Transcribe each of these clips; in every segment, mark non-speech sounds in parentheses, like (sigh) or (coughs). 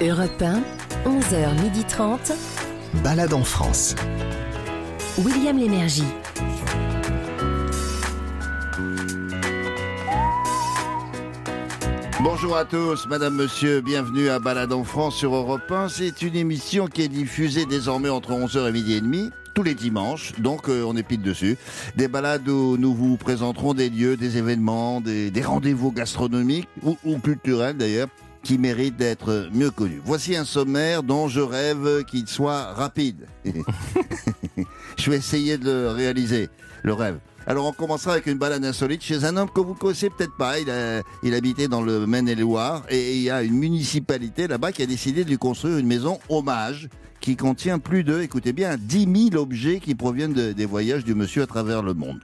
Europe 1, 11h30. Balade en France. William Lémergie. Bonjour à tous, Madame, Monsieur, bienvenue à Balade en France sur Europe 1. C'est une émission qui est diffusée désormais entre 11h et midi et demi tous les dimanches, donc euh, on est pile dessus. Des balades où nous vous présenterons des lieux, des événements, des, des rendez-vous gastronomiques ou, ou culturels d'ailleurs qui méritent d'être mieux connus. Voici un sommaire dont je rêve qu'il soit rapide. (laughs) je vais essayer de le réaliser, le rêve. Alors on commencera avec une balade insolite chez un homme que vous connaissez peut-être pas. Il, a, il habitait dans le Maine-et-Loire et il y a une municipalité là-bas qui a décidé de lui construire une maison hommage qui contient plus de, écoutez bien, 10 000 objets qui proviennent de- des voyages du monsieur à travers le monde.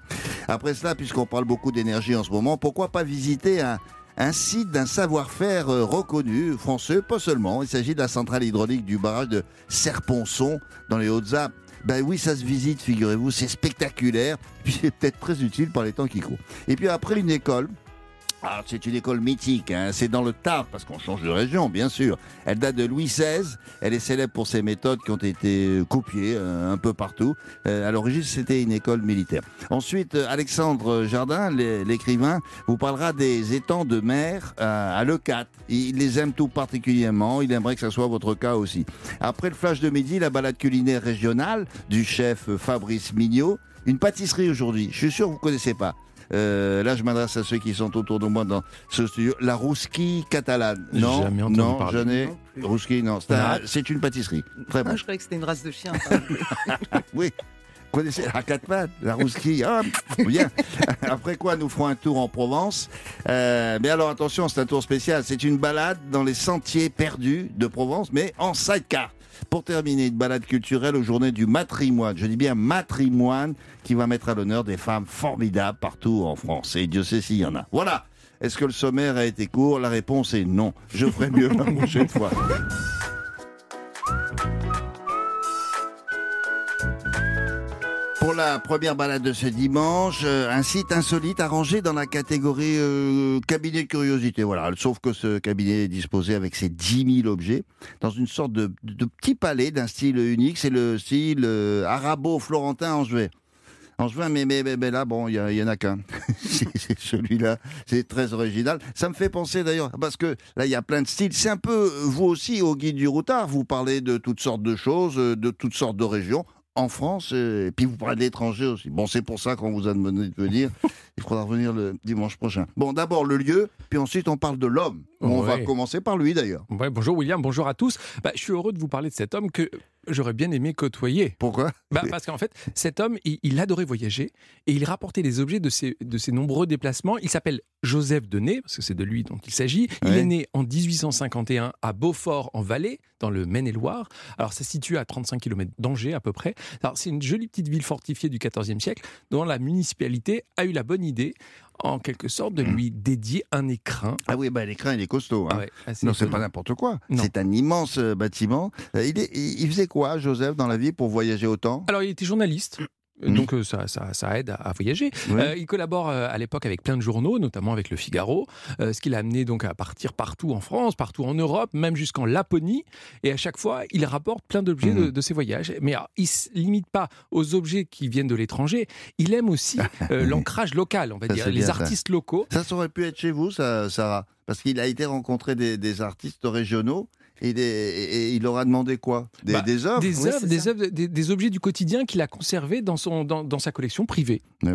Après cela, puisqu'on parle beaucoup d'énergie en ce moment, pourquoi pas visiter un, un site d'un savoir-faire euh, reconnu, français, pas seulement. Il s'agit de la centrale hydraulique du barrage de Serponçon dans les Hautes-Alpes. Ben oui, ça se visite, figurez-vous, c'est spectaculaire, (laughs) puis c'est peut-être très utile par les temps qui courent. Et puis après une école, ah, c'est une école mythique, hein. c'est dans le Tarn, parce qu'on change de région, bien sûr. Elle date de Louis XVI, elle est célèbre pour ses méthodes qui ont été copiées euh, un peu partout. Euh, à l'origine, c'était une école militaire. Ensuite, euh, Alexandre Jardin, l'é- l'écrivain, vous parlera des étangs de mer euh, à Leucate. Il les aime tout particulièrement, il aimerait que ça soit votre cas aussi. Après le flash de midi, la balade culinaire régionale du chef Fabrice Mignot. Une pâtisserie aujourd'hui, je suis sûr que vous connaissez pas. Euh, là, je m'adresse à ceux qui sont autour de moi dans ce studio. La rousqui catalane. Non, Jamais entendu non, parler. jamais. Non plus. Rousqui, non. C'est un- c'est une pâtisserie. Très bon. Ah, je croyais que c'était une race de chien. (laughs) Oui. Vous connaissez la quatre pattes, la rousquille Ah, bien. (laughs) Après quoi, nous ferons un tour en Provence. Euh, mais alors attention, c'est un tour spécial. C'est une balade dans les sentiers perdus de Provence, mais en sidecar. Pour terminer, une balade culturelle aux journées du matrimoine. Je dis bien matrimoine, qui va mettre à l'honneur des femmes formidables partout en France. Et Dieu sait s'il y en a. Voilà. Est-ce que le sommaire a été court? La réponse est non. Je ferai mieux la prochaine fois. La première balade de ce dimanche, euh, un site insolite arrangé dans la catégorie euh, cabinet de curiosité. Voilà, sauf que ce cabinet est disposé avec ses 10 000 objets dans une sorte de, petit palais d'un style unique. C'est le style euh, arabo-florentin angevin. Angevin, mais, mais, mais, là, bon, il y, a- il y en a qu'un. (laughs) c'est celui-là. C'est très original. Ça me fait penser d'ailleurs, parce que là, il y a plein de styles. C'est un peu, vous aussi, au guide du routard, vous parlez de toutes sortes de choses, de toutes sortes de régions en France, euh, et puis vous parlez de l'étranger aussi. Bon, c'est pour ça qu'on vous a demandé de venir. (laughs) Il faudra revenir le dimanche prochain. Bon, d'abord le lieu, puis ensuite on parle de l'homme. On va commencer par lui d'ailleurs. Ouais, bonjour William, bonjour à tous. Bah, je suis heureux de vous parler de cet homme que j'aurais bien aimé côtoyer. Pourquoi? Bah, parce qu'en fait, cet homme, il, il adorait voyager et il rapportait des objets de ses, de ses nombreux déplacements. Il s'appelle Joseph Denet, parce que c'est de lui dont il s'agit. Il Ouais. est né en 1851 à Beaufort, en Valais, dans le Maine-et-Loire. Alors, ça se situe à 35 km d'Angers, à peu près. Alors, c'est une jolie petite ville fortifiée du XIVe siècle, dont la municipalité a eu la bonne idée, en quelque sorte, de lui dédier un écrin. Ah oui, bah, l'écran il est costaud. hein. Ah ouais, assez Non, c'est pas n'importe quoi. C'est un immense euh, bâtiment. Euh, il, est- il il faisait quoi, Joseph, dans la vie pour voyager autant? Alors, il était journaliste. Donc euh, ça, ça, ça aide à, à voyager. Ouais. Euh, il collabore euh, à l'époque avec plein de journaux, notamment avec Le Figaro, euh, ce qui l'a amené donc à partir partout en France, partout en Europe, même jusqu'en Laponie. Et à chaque fois, il rapporte plein d'objets de, Mhm. de ses voyages. Mais alors, il se limite pas aux objets qui viennent de l'étranger. Il aime aussi (laughs) euh, l'ancrage local, on va Ça, dire, les bien, artistes locaux. Ça, ça aurait pu être chez vous, ça, Sarah Parce qu'il a été rencontrer des, des artistes régionaux et, des- et- et il leur a demandé quoi? Des, Bah, des œuvres? Des, oui, œuvres, des, ça. œuvres, des, des objets du quotidien qu'il a conservés dans, son, dans, dans sa collection privée. Ouais,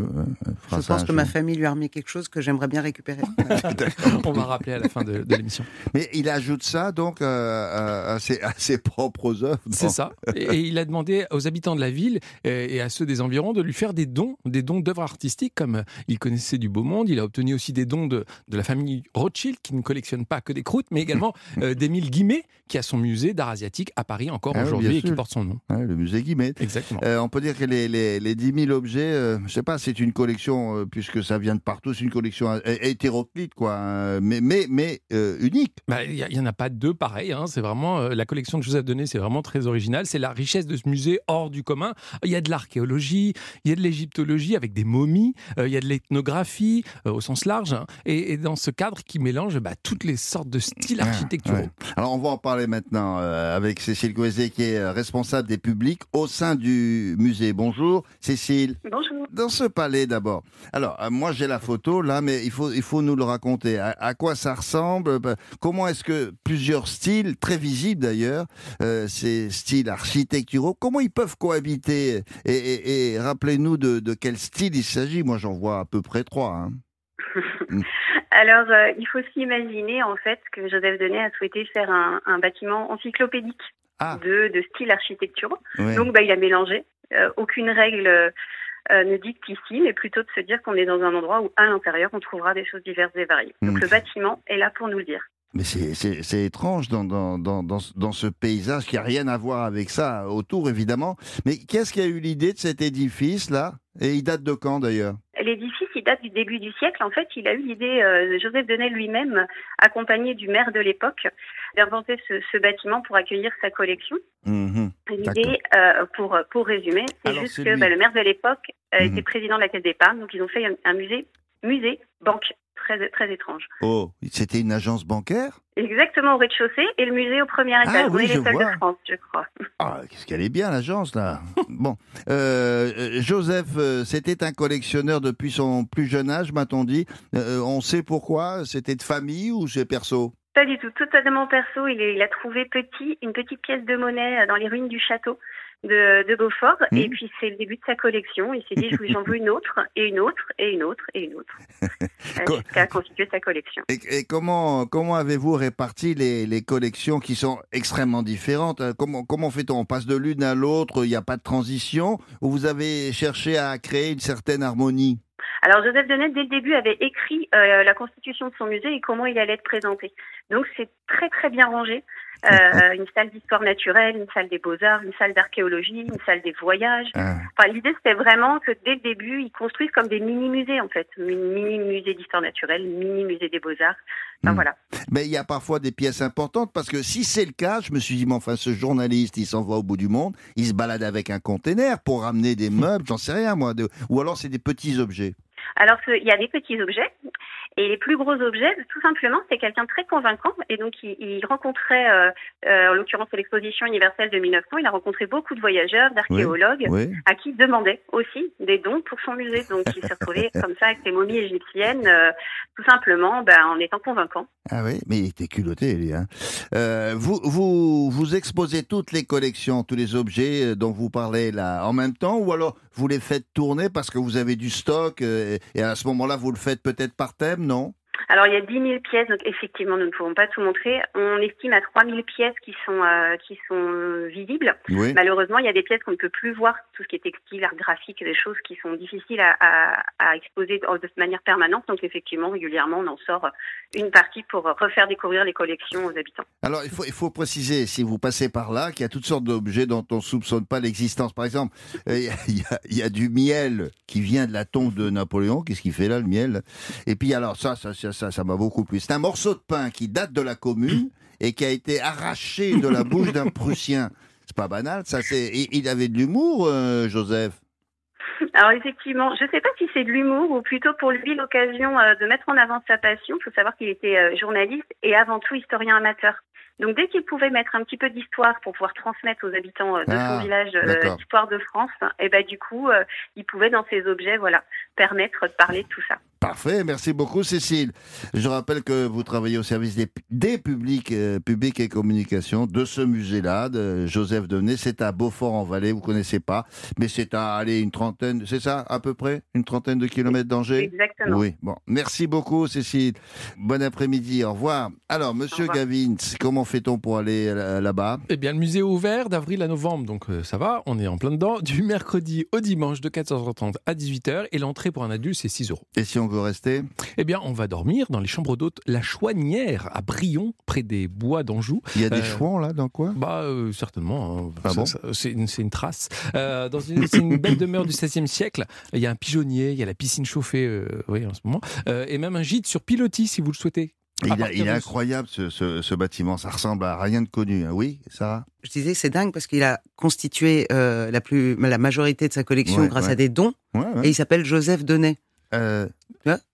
fera Je pense que ma famille lui a remis quelque chose que j'aimerais bien récupérer. (laughs) (laughs) On va rappeler à la fin de, de l'émission. Mais il ajoute ça donc euh, à, ses, à ses propres œuvres. C'est ça. Et, et il a demandé aux habitants de la ville euh, et à ceux des environs de lui faire des dons, des dons d'œuvres artistiques, comme euh, il connaissait du beau monde. Il a obtenu aussi des dons de, de la famille Rothschild, qui ne collectionne pas que des croûtes, mais également (laughs) euh, d'Émile Guimet, qui a son musée d'art asiatique à Paris encore Ah aujourd'hui et qui porte son nom. Ouais, le musée Guimet. Exactement. Euh, on peut dire que les, les, les 10 000 objets, euh, je sais pas, c'est une collection, euh, puisque ça vient de partout, c'est une collection euh, hétéroclite, quoi, hein, mais, mais, mais unique. Bah, Il n'y en a pas deux pareils. hein. C'est vraiment la collection de Joseph Denet, c'est vraiment très original. C'est la richesse de ce musée hors du commun. Il y a de l'archéologie, il y a de l'égyptologie avec des momies, il y a de l'ethnographie au sens large. hein. Et, et dans ce cadre qui mélange bah, toutes les sortes de styles Ah, architecturaux. ouais. Alors on va en parler maintenant euh, avec Cécile Coeset qui est euh, responsable des publics au sein du musée. Bonjour Cécile. Bonjour. Dans ce palais d'abord. Alors euh, moi j'ai la photo là, mais il faut il faut nous le raconter. À, à quoi ça ressemble? Bah, Comment est-ce que plusieurs styles très visibles d'ailleurs, euh, ces styles architecturaux, comment ils peuvent cohabiter? Et, et- et rappelez-nous de, de quel style il s'agit. Moi j'en vois à peu près trois. hein. (laughs) Alors, euh, il faut s'imaginer en fait que Joseph Denet a souhaité faire un, un bâtiment encyclopédique Ah. de, de style architecturaux. Ouais. Donc, bah, il a mélangé. Euh, aucune règle euh, euh, ne dicte ici, mais plutôt de se dire qu'on est dans un endroit où, à l'intérieur, on trouvera des choses diverses et variées. Donc, Mm. le bâtiment est là pour nous le dire. Mais c'est- étrange dans, dans, dans, dans, ce- paysage qui a rien à voir avec ça autour, évidemment. Mais qu'est-ce qui a eu l'idée de cet édifice-là? Et il date de quand d'ailleurs? L'édifice, il date du début du siècle. En fait, il a eu l'idée, euh, Joseph Denet lui-même, accompagné du maire de l'époque, d'inventer ce, ce bâtiment pour accueillir sa collection. Mhm. L'idée, euh, pour, pour résumer, c'est juste que bah, le maire de l'époque euh, Mhm. était président de la Caisse d'épargne, donc ils ont fait un, un musée, musée, banque, très, très étrange. Oh, c'était une agence bancaire? Exactement au rez-de-chaussée et le musée au premier Ah étage. On oui, je vois. de France, je crois. (laughs) Ah, qu'est-ce qu'elle est bien l'agence là Bon, euh, euh, Joseph, euh, c'était un collectionneur depuis son plus jeune âge, m'a-t-on dit. Euh, on sait pourquoi? C'était de famille ou c'est perso? Pas du tout, totalement perso. Il, est- il a trouvé petit une petite pièce de monnaie dans les ruines du château de, de Beaufort. Et puis c'est le début de sa collection. Il s'est dit, je- j'en veux une autre, et une autre, et une autre, et une autre, (laughs) euh, jusqu'à constituer sa collection. Et, et comment comment avez-vous réparti les, les collections qui sont extrêmement différentes? Euh, Comment comment fait-on? On passe de l'une à l'autre Il n'y a pas de transition? Ou vous avez cherché à créer une certaine harmonie? Alors Joseph Denet, dès le début, avait écrit euh, la constitution de son musée et comment il allait être présenté. Donc c'est très très bien rangé. Euh, une salle d'histoire naturelle, une salle des beaux-arts, une salle d'archéologie, une salle des voyages. Ah, Enfin, l'idée c'était vraiment que dès le début, ils construisent comme des mini-musées en fait. Mini musée d'histoire naturelle, mini musée des beaux-arts. Enfin Hmm. voilà. Mais il y a parfois des pièces importantes parce que si c'est le cas, je me suis dit, mais enfin, ce journaliste, il s'en va au bout du monde, il se balade avec un container pour ramener des meubles, j'en sais rien moi. de- Ou alors c'est des petits objets. Alors il y a des petits objets et les plus gros objets, tout simplement, c'est quelqu'un de très convaincant et donc il, il rencontrait, euh, euh, en l'occurrence c'est l'exposition universelle de 1900, il a rencontré beaucoup de voyageurs, d'archéologues. Oui. à qui demandait aussi des dons pour son musée. Donc il s'est retrouvé (laughs) comme ça avec ses momies égyptiennes, euh, tout simplement ben, en étant convaincant. Ah oui, mais il était culotté, lui. Hein. Vous, vous, vous exposez toutes les collections, tous les objets dont vous parlez là en même temps, ou alors vous les faites tourner parce que vous avez du stock et à ce moment-là, vous le faites peut-être par thème, non? Alors il y a 10 000 pièces, donc effectivement nous ne pouvons pas tout montrer. On estime à 3 000 pièces qui sont, euh, qui sont euh, visibles. Oui. Malheureusement, il y a des pièces qu'on ne peut plus voir, tout ce qui est textile, art graphique, des choses qui sont difficiles à, à, à exposer de manière permanente. Donc effectivement, régulièrement, on en sort une partie pour refaire découvrir les collections aux habitants. Alors, il faut, il faut préciser, si vous passez par là, qu'il y a toutes sortes d'objets dont on ne soupçonne pas l'existence. Par exemple, (laughs) il y, a- il y a- il y a du miel qui vient de la tombe de Napoléon. Qu'est-ce qu'il fait là, le miel? Et puis, alors, ça, ça, ça, ça, ça m'a beaucoup plu. C'est un morceau de pain qui date de la commune et qui a été arraché de la bouche d'un (laughs) Prussien. C'est pas banal, ça. C'est. Il avait de l'humour, euh, Joseph. Alors effectivement, je ne sais pas si c'est de l'humour ou plutôt pour lui l'occasion euh, de mettre en avant sa passion. Il faut savoir qu'il était euh, journaliste et avant tout historien amateur. Donc dès qu'il pouvait mettre un petit peu d'histoire pour pouvoir transmettre aux habitants euh, de Ah, son village euh, d'accord. l'histoire de France, et ben du coup, il pouvait dans ses objets, voilà, permettre de parler de tout ça. Parfait, merci beaucoup Cécile. Je rappelle que vous travaillez au service des, des publics, euh, publics et communications de ce musée-là, de Joseph Denet. C'est à Beaufort-en-Vallée, vous connaissez pas, mais c'est à aller une trentaine, c'est ça à peu près Une trentaine de kilomètres d'Angers? Exactement. Oui, bon. Merci beaucoup Cécile. Bon après-midi, au revoir. Alors, monsieur revoir. Gavin, comment fait-on pour aller euh, là-bas? Eh bien, le musée est ouvert d'avril à novembre, donc euh, ça va, on est en plein dedans. Du mercredi au dimanche de 14h30 à 18h et l'entrée pour un adulte, c'est 6 euros. Et si on veut rester Eh bien, on va dormir dans les chambres d'hôtes La Chouanière à Brion, près des bois d'Anjou. Il y a des Euh, chouans là, dans quoi? Bah, euh, certainement. hein. Ah bon c'est une, trace. Euh, dans une, c'est une belle demeure du XVIe siècle. Il y a un pigeonnier, il y a la piscine chauffée, euh, oui, en ce moment, euh, et même un gîte sur pilotis si vous le souhaitez. il, a- est incroyable ce, ce- ce bâtiment, ça ressemble à rien de connu. hein. Oui, Sarah? Je disais, c'est dingue parce qu'il a constitué euh, la, plus, la majorité de sa collection Ouais, grâce ouais. à des dons ouais, ouais. et il s'appelle Joseph Denet. Euh,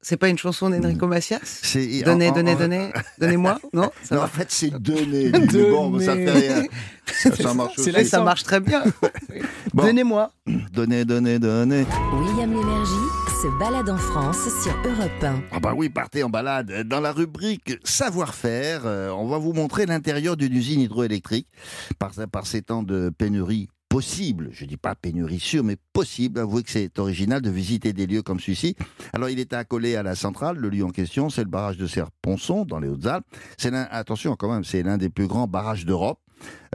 C'est pas une chanson d'Enrico Macias? Donnez, en- en- donnez, donnez, donnez-moi (laughs) Non Ça Non, en fait, c'est donner. Bon, ça fait rien. (laughs) Ça, ça marche C'est aussi. ça marche très bien. (laughs) Bon. Donnez-moi. Donner, donner, donner. William Lémergie se balade en France sur Europe 1. Ah bah oui, partez en balade. Dans la rubrique savoir-faire, euh, on va vous montrer l'intérieur d'une usine hydroélectrique. Par, par ces temps de pénurie possible, je dis pas pénurie sûre, mais possible, avouez que c'est original de visiter des lieux comme celui-ci. Alors il est accolé à la centrale, le lieu en question, c'est le barrage de Serponçon, dans les Hautes-Alpes. C'est attention quand même, c'est l'un des plus grands barrages d'Europe.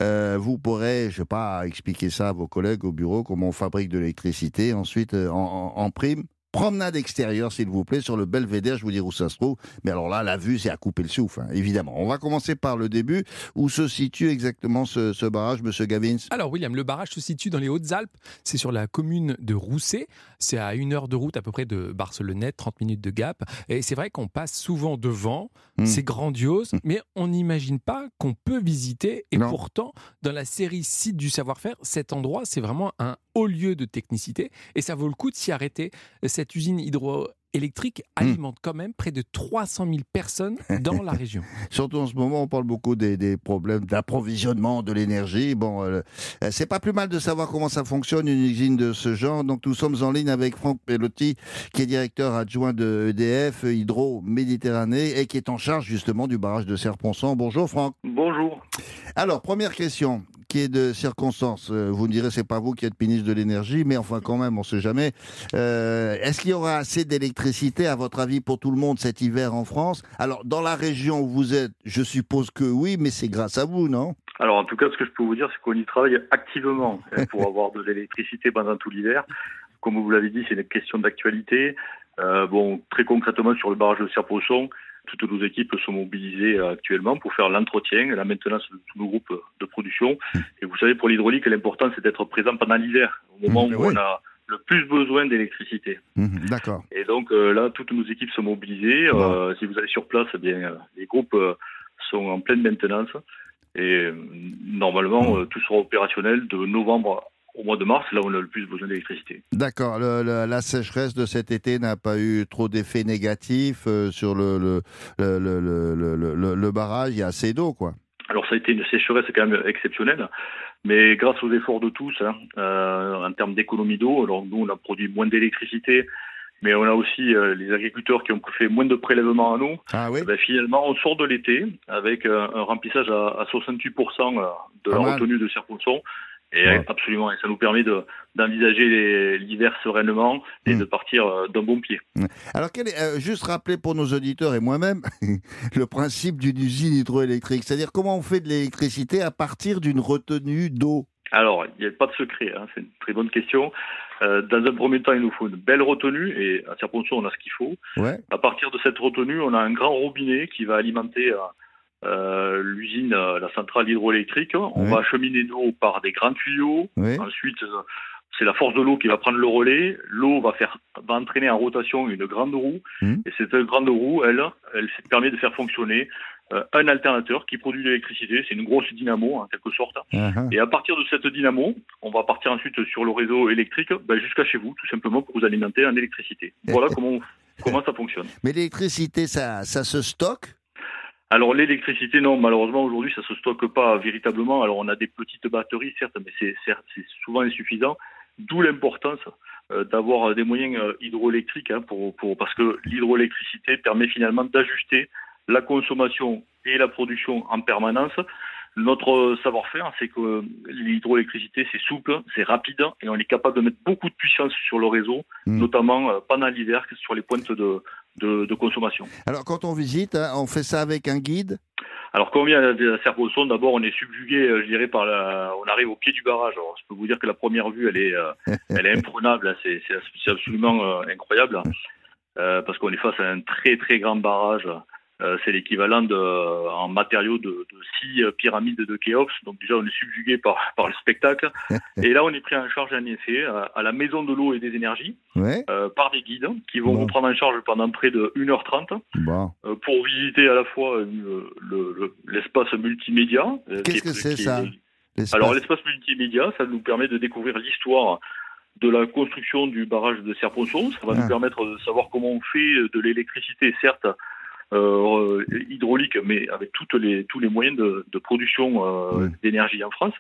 Euh, vous pourrez, je sais pas, expliquer ça à vos collègues au bureau, comment on fabrique de l'électricité. Ensuite, euh, en prime, promenade extérieure, s'il vous plaît, sur le belvédère, je vous dire où ça se trouve. Mais alors là, la vue, c'est à couper le souffle, hein, évidemment. On va commencer par le début. Où se situe exactement ce, ce barrage, monsieur Gavins? Alors William, le barrage se situe dans les Hautes-Alpes, c'est sur la commune de Rousset, c'est à une heure de route à peu près de Barcelonnette, 30 minutes de Gap, et c'est vrai qu'on passe souvent devant, Mm. c'est grandiose, mais on n'imagine pas qu'on peut visiter, et Non. pourtant, dans la série Site du savoir-faire, cet endroit, c'est vraiment un haut lieu de technicité, et ça vaut le coup de s'y arrêter. Cette usine hydroélectrique alimente quand même près de 300 000 personnes dans la (laughs) région. Surtout en ce moment, on parle beaucoup des, des problèmes d'approvisionnement de l'énergie. Bon, euh, euh, c'est pas plus mal de savoir comment ça fonctionne une usine de ce genre. Donc nous sommes en ligne avec Franck Pellotti, qui est directeur adjoint de EDF Hydro Méditerranée et qui est en charge justement du barrage de Serponçon. Bonjour Franck. Bonjour. Alors première question qui est de circonstance? Euh, Vous me direz c'est pas vous qui êtes ministre de l'énergie, mais enfin quand même on sait jamais. Euh, Est-ce qu'il y aura assez d'électricité à votre avis pour tout le monde cet hiver en France? Alors dans la région où vous êtes, je suppose que oui, mais c'est grâce à vous, non? Alors en tout cas, ce que je peux vous dire, c'est qu'on y travaille activement euh, pour (laughs) avoir de l'électricité pendant tout l'hiver. Comme vous l'avez dit, c'est une question d'actualité. Euh, bon, très concrètement sur le barrage de Serpochon, toutes nos équipes sont mobilisées euh, actuellement pour faire l'entretien et la maintenance de tous nos groupes de production. Et vous savez, pour l'hydraulique, l'important c'est d'être présent pendant l'hiver, au moment Mmh, où oui. on a le plus besoin d'électricité. Mhm, D'accord. Et donc euh, là, toutes nos équipes sont mobilisées. Euh, si vous allez sur place, eh bien, euh, les groupes euh, sont en pleine maintenance. Et normalement, euh, tout sera opérationnel de novembre au mois de mars, là où on a le plus besoin d'électricité. D'accord. La sécheresse de cet été n'a pas eu trop d'effets négatifs sur le- le barrage. Il y a assez d'eau, quoi. Alors ça a été une sécheresse quand même exceptionnelle, mais grâce aux efforts de tous, hein, euh, en termes d'économie d'eau, alors nous on a produit moins d'électricité, mais on a aussi euh, les agriculteurs qui ont fait moins de prélèvements en eau. Ah oui Eh ben, finalement, on sort de l'été avec euh, un remplissage à, à 68% de Pas la mal. retenue de Serponçon. Et Ouais. absolument, et ça nous permet de- d'envisager l'hiver sereinement et Mm. de partir euh, d'un bon pied. Alors, quel est, euh, juste rappeler pour nos auditeurs et moi-même (laughs) le principe d'une usine hydroélectrique. C'est-à-dire comment on fait de l'électricité à partir d'une retenue d'eau? Alors, il n'y a pas de secret, hein, c'est une très bonne question. Euh, dans un premier temps, il nous faut une belle retenue, et à Serponçon, on a ce qu'il faut. Ouais. À partir de cette retenue, on a un grand robinet qui va alimenter euh, euh, l'usine, euh, la centrale hydroélectrique. On Oui. va acheminer l'eau par des grands tuyaux. Oui. Ensuite, euh, c'est la force de l'eau qui va prendre le relais. L'eau va faire, va entraîner en rotation une grande roue. Mhm. Et cette grande roue, elle, elle permet de faire fonctionner euh, un alternateur qui produit de l'électricité. C'est une grosse dynamo, en quelque sorte. Ah. Et à partir de cette dynamo, on va partir ensuite sur le réseau électrique ben, jusqu'à chez vous, tout simplement pour vous alimenter en électricité. Voilà comment, comment ça fonctionne. Mais l'électricité, ça, ça se stocke Alors l'électricité, non, malheureusement aujourd'hui ça se stocke pas véritablement. Alors on a des petites batteries, certes, mais c'est souvent insuffisant. D'où l'importance euh, d'avoir des moyens euh, hydroélectriques, hein, pour, pour, parce que l'hydroélectricité permet finalement d'ajuster la consommation et la production en permanence. Notre euh, savoir-faire, c'est que l'hydroélectricité, c'est souple, c'est rapide, et on est capable de mettre beaucoup de puissance sur le réseau, Mm. notamment pendant l'hiver, sur les pointes de, de, de consommation. Alors, quand on visite, hein, on fait ça avec un guide? Alors, quand on vient à la Serposon, d'abord, on est subjugué, euh, je dirais, par la... On arrive au pied du barrage. Alors, je peux vous dire que la première vue, elle est, euh, elle est imprenable. hein. C'est absolument euh, incroyable. Euh, parce qu'on est face à un très, très grand barrage. Euh, c'est l'équivalent de, en matériaux de, de six euh, pyramides de Khéops. Donc déjà, on est subjugué par, (laughs) par le spectacle. (laughs) Et là, on est pris en charge, en effet, à, à la Maison de l'eau et des énergies, Ouais. euh, par des guides qui vont Bon. vous prendre en charge pendant près de 1h30 Bon. euh, pour visiter à la fois euh, le- le- l'espace multimédia. euh, Qu'est-ce que c'est, est- ça Alors l'espace multimédia, ça nous permet de découvrir l'histoire de la construction du barrage de Serponçon. Ça va Ah. nous permettre de savoir comment on fait de l'électricité, certes euh, hydraulique, mais avec toutes les, tous les moyens de, de production euh, d'énergie en France.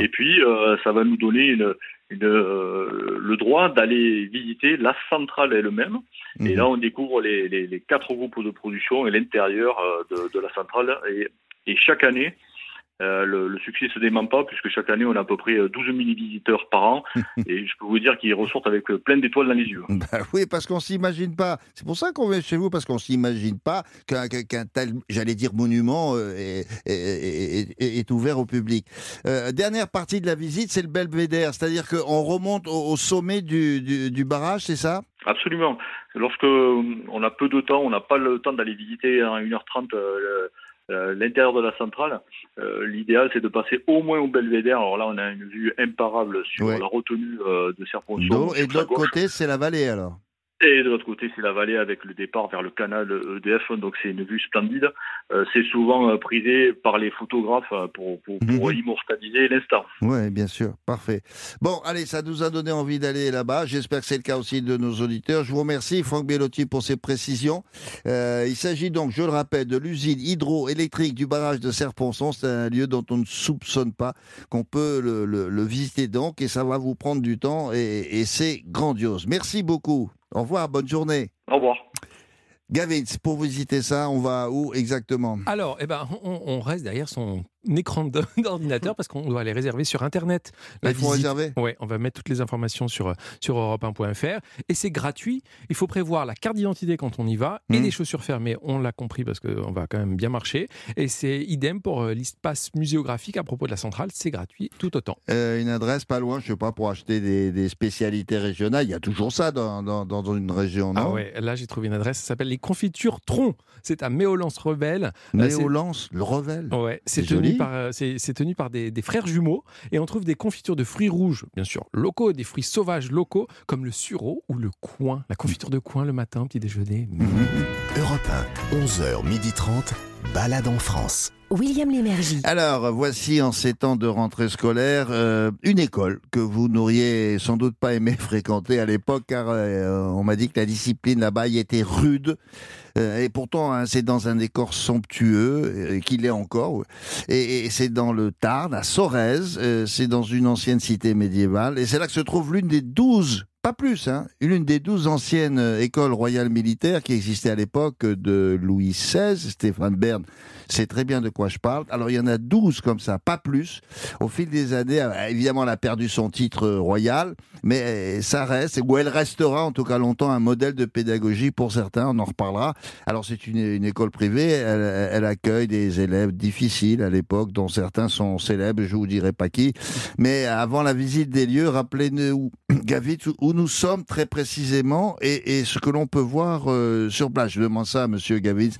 Et puis, euh, ça va nous donner une, une, le droit d'aller visiter la centrale elle-même. Et Mhm. là, on découvre les, les, les quatre groupes de production et l'intérieur de, de la centrale. Et, et chaque année, euh, le, le succès se dément pas, puisque chaque année, on a à peu près 12 000 visiteurs par an. (laughs) et je peux vous dire qu'ils ressortent avec euh, plein d'étoiles dans les yeux. Bah oui, parce qu'on s'imagine pas. C'est pour ça qu'on vient chez vous, parce qu'on s'imagine pas qu'un tel, j'allais dire, monument euh, est, est- est- est- est ouvert au public. Euh, dernière partie de la visite, c'est le belvédère, c'est-à-dire qu'on remonte au, au sommet du, du- du barrage, c'est ça? Absolument. Lorsque euh, on a peu de temps, on n'a pas le temps d'aller visiter en 1h30 euh, le- euh, l'intérieur de la centrale. Euh, L'idéal, c'est de passer au moins au belvédère. Alors là, on a une vue imparable sur Ouais. la retenue euh, de. Donc, Et de l'autre côté, c'est la vallée alors. Et de l'autre côté, c'est la vallée avec le départ vers le canal EDF. Donc c'est une vue splendide. Euh, c'est souvent euh, prisé par les photographes euh, pour, pour, pour Mhm. immortaliser l'instant. Oui, bien sûr, parfait. Bon, allez, ça nous a donné envie d'aller là-bas. J'espère que c'est le cas aussi de nos auditeurs. Je vous remercie, Franck Bellotti, pour ces précisions. Euh, il s'agit donc, je le rappelle, de l'usine hydroélectrique du barrage de Serponçon. C'est un lieu dont on ne soupçonne pas qu'on peut le, le- le visiter donc, et ça va vous prendre du temps, et, et c'est grandiose. Merci beaucoup. Au revoir, bonne journée. Au revoir. Gavin, pour visiter ça, on va où exactement? Alors, eh ben, on, on reste derrière son écran de- (laughs) d'ordinateur parce qu'on doit les réserver sur Internet. Il faut réserver Oui, on va mettre toutes les informations sur, sur europe1.fr et c'est gratuit. Il faut prévoir la carte d'identité quand on y va et Mhm. les chaussures fermées. On l'a compris parce qu'on va quand même bien marcher. Et c'est idem pour euh, l'espace muséographique à propos de la centrale. C'est gratuit tout autant. Euh, une adresse pas loin, je sais pas, pour acheter des, des spécialités régionales. Il y a toujours ça dans, dans, dans une région, non? Ah ouais, là j'ai trouvé une adresse. Ça s'appelle les Confitures Tron. C'est à Méolance-Rebelle. Euh, c'est- Néolance, le Revel. Ouais, c'est C'est tenu joli. par, euh, c'est c'est tenu par des, des frères jumeaux et on trouve des confitures de fruits rouges, bien sûr, locaux, et des fruits sauvages locaux comme le sureau ou le coin. La confiture de coin le matin, petit déjeuner. Europe 1, 11h30, balade en France. William Lémergie. Alors, voici en ces temps de rentrée scolaire euh, une école que vous n'auriez sans doute pas aimé (laughs) fréquenter à l'époque car euh, on m'a dit que la discipline là-bas y était rude. Euh, et pourtant, hein, c'est dans un décor somptueux, euh, qu'il est encore. Et, et c'est dans le Tarn, à Sorèze. euh, c'est dans une ancienne cité médiévale. Et c'est là que se trouve l'une des douze, pas plus, hein, l'une des douze anciennes euh, écoles royales militaires qui existaient à l'époque de Louis XVI. Stéphane Bern sait très bien de quoi je parle. Alors, il y en a douze comme ça, pas plus. Au fil des années, euh, évidemment, elle a perdu son titre euh, royal, mais euh, ça reste, ou elle restera en tout cas longtemps un modèle de pédagogie pour certains, on en reparlera. Alors c'est une, une école privée, elle, accueille des élèves difficiles à l'époque, dont certains sont célèbres, je vous dirai pas qui. Mais avant la visite des lieux, rappelez-nous, (coughs) Gavit, où nous sommes très précisément et, et ce que l'on peut voir euh, sur place. Je demande ça à Monsieur Gavit,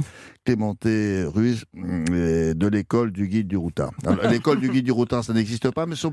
Clémenté Ruiz, euh, de l'école du guide du. Alors, (laughs) L'école du guide du routard, ça n'existe pas, mais ça-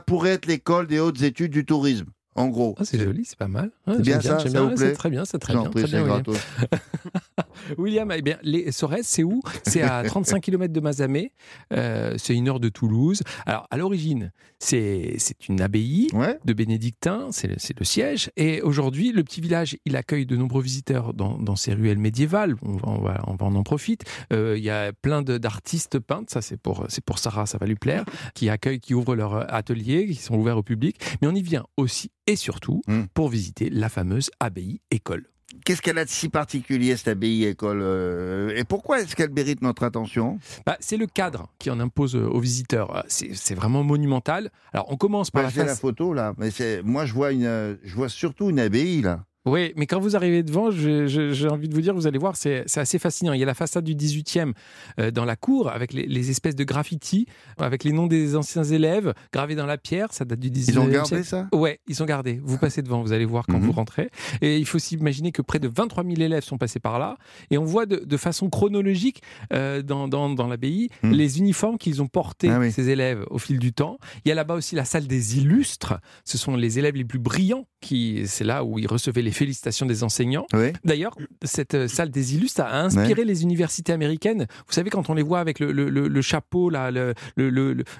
pourrait être l'école des hautes études du tourisme. En gros. Ah, c'est joli, c'est pas mal. Ouais, C'est bien j'aime ça, vous Ouais, plaît C'est très bien, c'est très bien. très bien, (laughs) William. eh bien, les Sorèze, c'est où? C'est à 35 km de Mazamet. Euh, c'est une heure de Toulouse. Alors, à l'origine, c'est une abbaye Ouais. de bénédictins, c'est le, siège. Et aujourd'hui, le petit village, il accueille de nombreux visiteurs dans, dans ses ruelles médiévales. On va, on va, on va- on en profite. Euh, Il y a plein d'artistes peintres, ça c'est pour, Sarah, ça va lui plaire, qui accueillent, qui ouvrent leur atelier, qui sont ouverts au public. Mais on y vient aussi et surtout Mm. pour visiter la fameuse abbaye école. Qu'est-ce qu'elle a de si particulier, cette abbaye école euh, Et pourquoi est-ce qu'elle mérite notre attention? Bah, c'est le cadre qui en impose euh, aux visiteurs. Euh, C'est vraiment monumental. Alors, on commence par Bah, la la photo là, mais c'est moi je vois une, je vois surtout une abbaye là. Oui, mais quand vous arrivez devant, j'ai envie de vous dire, vous allez voir, c'est assez fascinant. Il y a la façade du 18e euh, dans la cour avec les, les espèces de graffitis, avec les noms des anciens élèves gravés dans la pierre. Ça date du 19e Ils ont gardé ça? Ouais, ils sont gardés. Vous passez devant, vous allez voir quand Mhm. vous rentrez. Et il faut s'imaginer que près de 23 000 élèves sont passés par là. Et on voit de, de façon chronologique euh, dans, dans, dans l'abbaye Mhm. les uniformes qu'ils ont portés, Ah oui. ces élèves, au fil du temps. Il y a là-bas aussi la salle des illustres. Ce sont les élèves les plus brillants. qui C'est là où ils recevaient les félicitations des enseignants. Oui. D'ailleurs, cette euh, salle des illustres a inspiré les universités américaines. Vous savez, quand on les voit avec le, le- le- le chapeau, là, le,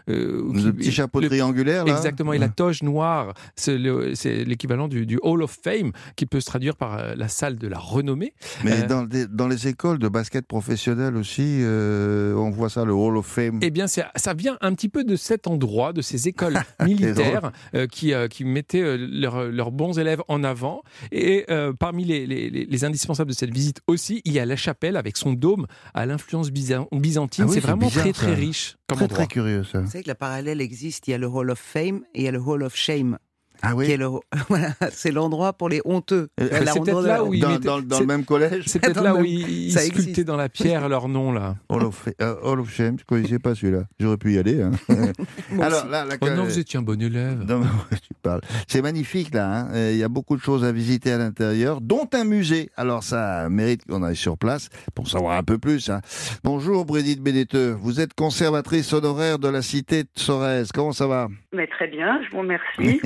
euh, petit chapeau triangulaire, là Exactement, et la toge noire, c'est le- c'est l'équivalent du, du Hall of Fame, qui peut se traduire par euh, la salle de la renommée. Mais Euh, dans, des- dans les écoles de basket professionnel aussi, euh, on voit ça, le Hall of Fame. Eh bien, ça vient un petit peu de cet endroit, de ces écoles (laughs) militaires qui, qui mettaient leurs, bons élèves en avant. Et euh, parmi les, les- les- les indispensables de cette visite aussi, il y a la chapelle avec son dôme à l'influence byzan- byzantine. Ah oui, c'est c'est vraiment bizarre, très très ça. riche comme Très endroit. très curieux ça. Vous savez que la parallèle existe. Il y a le Hall of Fame et il y a le Hall of Shame. Ah oui (laughs) voilà, c'est l'endroit pour les honteux. Euh, c'est peut-être là où il Dans, mettait- dans- dans c'est- le même collège C'est peut-être là où ils ça sculptaient dans la pierre (laughs) leur nom là. Hall of, euh, Hall of Shame, je connaissais pas celui-là. J'aurais pu y aller. hein. (laughs) Alors là, la- Oh non, vous étiez un bon élève. Non, tu parles. C'est magnifique là. hein. Euh, Il y a beaucoup de choses à visiter à l'intérieur, dont un musée. Alors ça mérite qu'on aille sur place pour savoir un peu plus. hein. Bonjour Brigitte Bénéteux. Vous êtes conservatrice honoraire de la cité de Sorèze. Comment ça va? Mais très bien, je vous remercie.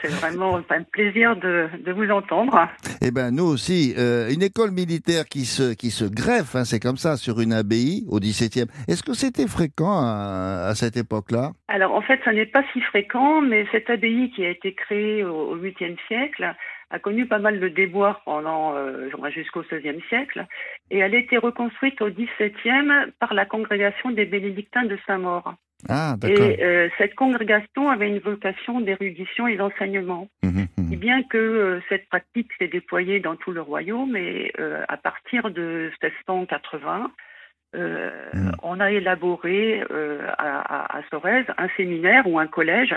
C'est vraiment un plaisir de, de vous entendre. Eh ben nous aussi. Euh, une école militaire qui se qui se greffe, hein, c'est comme ça, sur une abbaye au XVIIe. Est-ce que c'était fréquent à, à cette époque-là? Alors en fait, ça n'est pas si fréquent, mais cette abbaye qui a été créée au au 8e siècle a connu pas mal de déboires pendant euh, jusqu'au 16e siècle, et elle a été reconstruite au 17e par la congrégation des bénédictins de Saint-Maur. Ah. Et euh, cette congrégation avait une vocation d'érudition et d'enseignement. Mhm, mhm. Si bien que euh, cette pratique s'est déployée dans tout le royaume et euh, à partir de 1680, euh, Mm. on a élaboré à, à, à Sorèze un séminaire ou un collège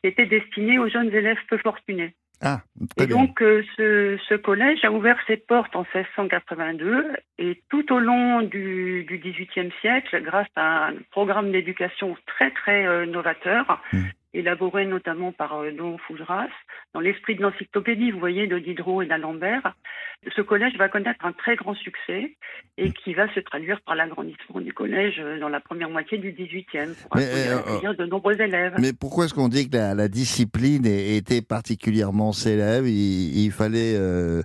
qui était destiné aux jeunes élèves peu fortunés. Ah, Et bien. donc, euh, ce, ce collège a ouvert ses portes en 1682 et tout au long du, du XVIIIe siècle, grâce à un programme d'éducation très très euh, novateur, Mm. Élaboré notamment par euh, Don Fougeras, dans l'esprit de l'encyclopédie, vous voyez, de Diderot et d'Alembert, ce collège va connaître un très grand succès et qui va se traduire par l'agrandissement du collège euh, dans la première moitié du XVIIIe pour Mais, euh, accueillir de nombreux élèves. Mais pourquoi est-ce qu'on dit que la, la discipline était particulièrement célèbre? Il, il fallait, euh,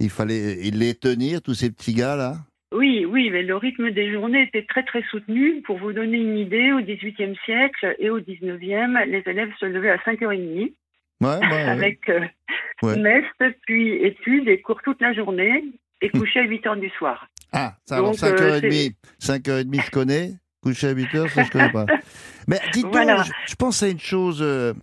il fallait les tenir tous ces petits gars là. Oui, oui, mais le rythme des journées était très très soutenu. Pour vous donner une idée, au XVIIIe siècle et au XIXe, les élèves se levaient à 5h30 Ouais, ouais, ouais. avec euh, (laughs) messe, puis études et cours toute la journée et coucher à 8h du soir. Ah, ça alors Donc, euh, 5h30, 5h30 je connais. Coucher à 8h, ça je connais pas. (laughs) Mais dites-donc, Voilà. je, je pense à une chose. euh,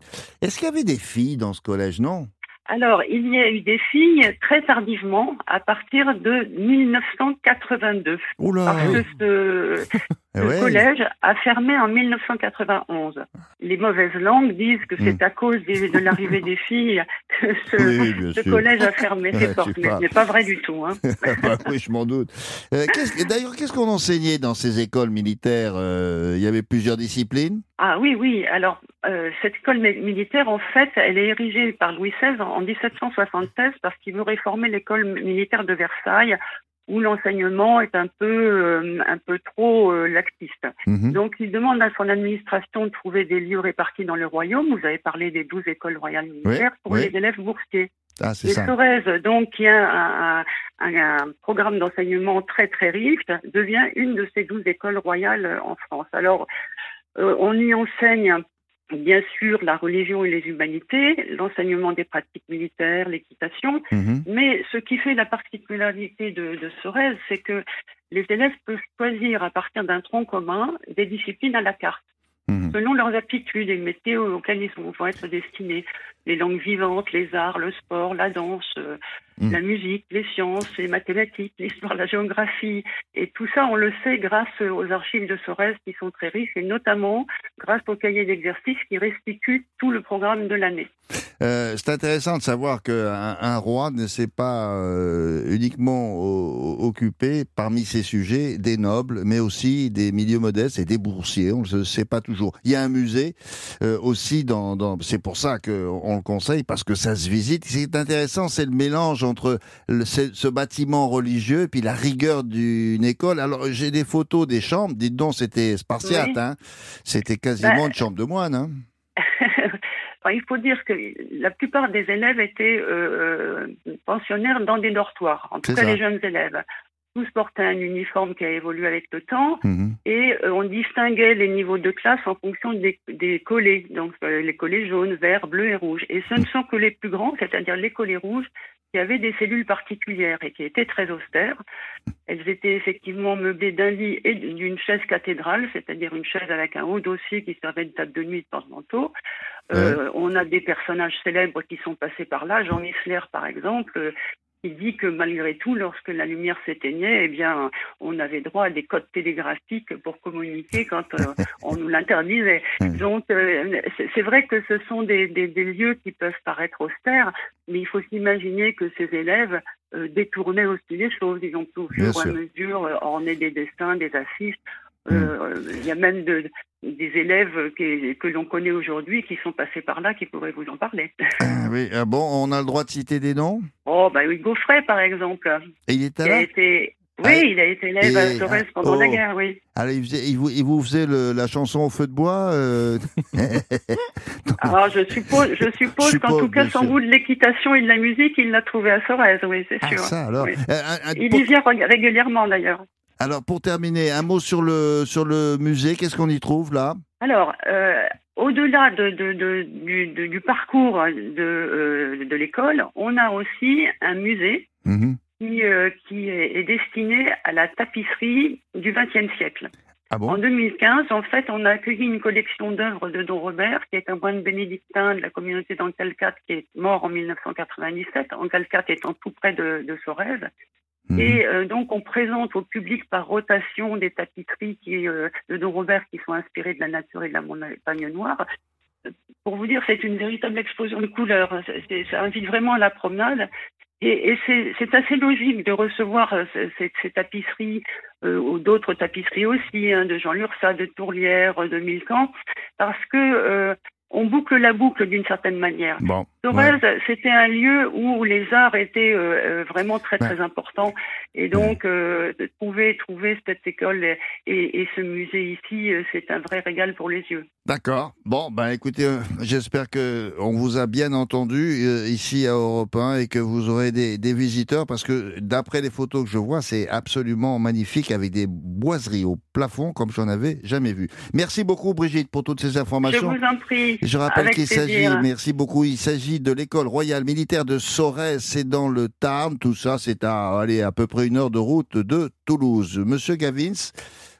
Est-ce qu'il y avait des filles dans ce collège? Non. Alors, il y a eu des filles très tardivement, à partir de 1982. Oula Parce que ce, (laughs) Eh Le ouais. collège a fermé en 1991. Les mauvaises langues disent que c'est Mm. à cause des- de l'arrivée des filles que ce, Oui, collège a fermé ses (laughs) portes. Mais ce n'est pas vrai du tout. Hein. (laughs) Bah oui, je m'en doute. Euh, D'ailleurs, qu'est-ce qu'on enseignait dans ces écoles militaires Euh, Il y avait plusieurs disciplines? Ah oui, oui. Alors, euh, cette école mi- militaire, en fait, elle est érigée par Louis XVI en, en 1776 parce qu'il veut réformer l'école militaire de Versailles où l'enseignement est un peu, euh, un peu trop euh, laxiste. Mhm. Donc, il demande à son administration de trouver des lieux répartis dans le royaume. Vous avez parlé des 12 écoles royales militaires pour oui. les élèves boursiers. Ah, c'est Et ça. Sorèze, donc, qui a un, un- un programme d'enseignement très, très riche, devient une de ces 12 écoles royales euh, en France. Alors, euh, on y enseigne bien sûr la religion et les humanités, l'enseignement des pratiques militaires, l'équitation, Mhm. mais ce qui fait la particularité de, de Sorèze, c'est que les élèves peuvent choisir à partir d'un tronc commun des disciplines à la carte, Mhm. selon leurs aptitudes et le métier auquel ils vont être destinés. Les langues vivantes, les arts, le sport, la danse, euh, Mhm. la musique, les sciences, les mathématiques, l'histoire, la géographie. Et tout ça, on le sait grâce aux archives de Sorèze qui sont très riches et notamment grâce au cahier d'exercice qui restitue tout le programme de l'année. Euh, c'est intéressant de savoir qu'un un roi ne s'est pas euh, uniquement occupé parmi ses sujets des nobles, mais aussi des milieux modestes et des boursiers. On ne le sait pas toujours. Il y a un musée euh, aussi dans. dans c'est pour ça qu'on le conseille parce que ça se visite. Ce qui est intéressant, c'est le mélange entre le- ce, ce bâtiment religieux et puis la rigueur d'une école. Alors j'ai des photos des chambres. Dites donc, c'était spartiate. Oui. Hein c'était quasiment Bah, une chambre de moine. Hein (laughs) enfin, il faut dire que la plupart des élèves étaient euh, pensionnaires dans des dortoirs, en tout cas ça. les jeunes élèves. Tous portaient un uniforme qui a évolué avec le temps Mhm. et euh, on distinguait les niveaux de classe en fonction des, des collets, donc euh, les collets jaunes, verts, bleus et rouges. Et ce ne sont que les plus grands, c'est-à-dire les collets rouges, qui avaient des cellules particulières et qui étaient très austères. Elles étaient effectivement meublées d'un lit et d'une chaise cathédrale, c'est-à-dire une chaise avec un haut dossier qui servait de table de nuit de porte-manteau. Euh, On a des personnages célèbres qui sont passés par là. Jean Missler, par exemple, qui dit que malgré tout, lorsque la lumière s'éteignait, eh bien, on avait droit à des codes télégraphiques pour communiquer quand euh, (laughs) on nous l'interdisait. Mhm. Donc, euh, c'est- vrai que ce sont des, des- des lieux qui peuvent paraître austères, mais il faut s'imaginer que ces élèves euh, détournaient aussi les choses. Ils ont pu au Bien fur et à mesure orner des dessins, des affiches. Euh, Il y a même de- des élèves que l'on connaît aujourd'hui qui sont passés par là, qui pourraient vous en parler. Ah oui, ah bon, on a le droit de citer des noms? Oh, bah Hugo Frey, par exemple. Et il était là? été... Ah, Oui, il a été élève à Torres ah, pendant la oh. guerre, oui. Alors, il, faisait- il vous, il vous faisait le- la chanson au feu de bois euh, Alors, je suppose, je suppose Suppose, qu'en tout cas, sûr. goût de l'équitation et de la musique, il l'a trouvé à Sorèze, oui, c'est Ah, sûr. ça alors. Oui. Euh, un- un- Il y vient rég- régulièrement, d'ailleurs. Alors, pour terminer, un mot sur le, sur le musée. Qu'est-ce qu'on y trouve là? Alors, euh, au-delà de, de- de- du, parcours de, euh, de l'école, on a aussi un musée Mhm. qui, euh, qui est, est destiné à la tapisserie du XXe siècle. Ah En bon 2015, en fait, on a accueilli une collection d'œuvres de Don Robert, qui est un moine bénédictin de la communauté d'Ancalcat, qui est mort en 1997, Ancalcat étant tout près de, de Sorèze. Mhm. Et euh, donc, on présente au public par rotation des tapisseries qui, euh, de Don Robert qui sont inspirées de la nature et de la montagne noire. Pour vous dire, c'est une véritable explosion de couleurs. C'est- c'est- Ça invite vraiment à la promenade. Et, et c'est assez logique de recevoir euh, ce- ces, ces tapisseries euh, ou d'autres tapisseries aussi, hein, de Jean Lursa, de Tourlière, euh, de Milcan, parce que euh, on boucle la boucle d'une certaine manière. Bon. Sorèze, c'était un lieu où les arts étaient euh, euh, vraiment très Ouais. très importants et donc euh, trouver trouver cette école et, et- et ce musée ici, euh, c'est un vrai régal pour les yeux. D'accord. Bon, ben écoutez, euh, j'espère que on vous a bien entendu ici à Europe 1 et que vous aurez des, des visiteurs parce que d'après les photos que je vois, c'est absolument magnifique avec des boiseries au plafond comme j'en avais jamais vu. Merci beaucoup Brigitte pour toutes ces Je informations. vous en prie. Je rappelle qu'il s'agit, merci beaucoup, il s'agit de l'école royale militaire de Sorèze, c'est dans le Tarn, tout ça c'est à, allez, à peu près une heure de route de Toulouse. Monsieur Gavins,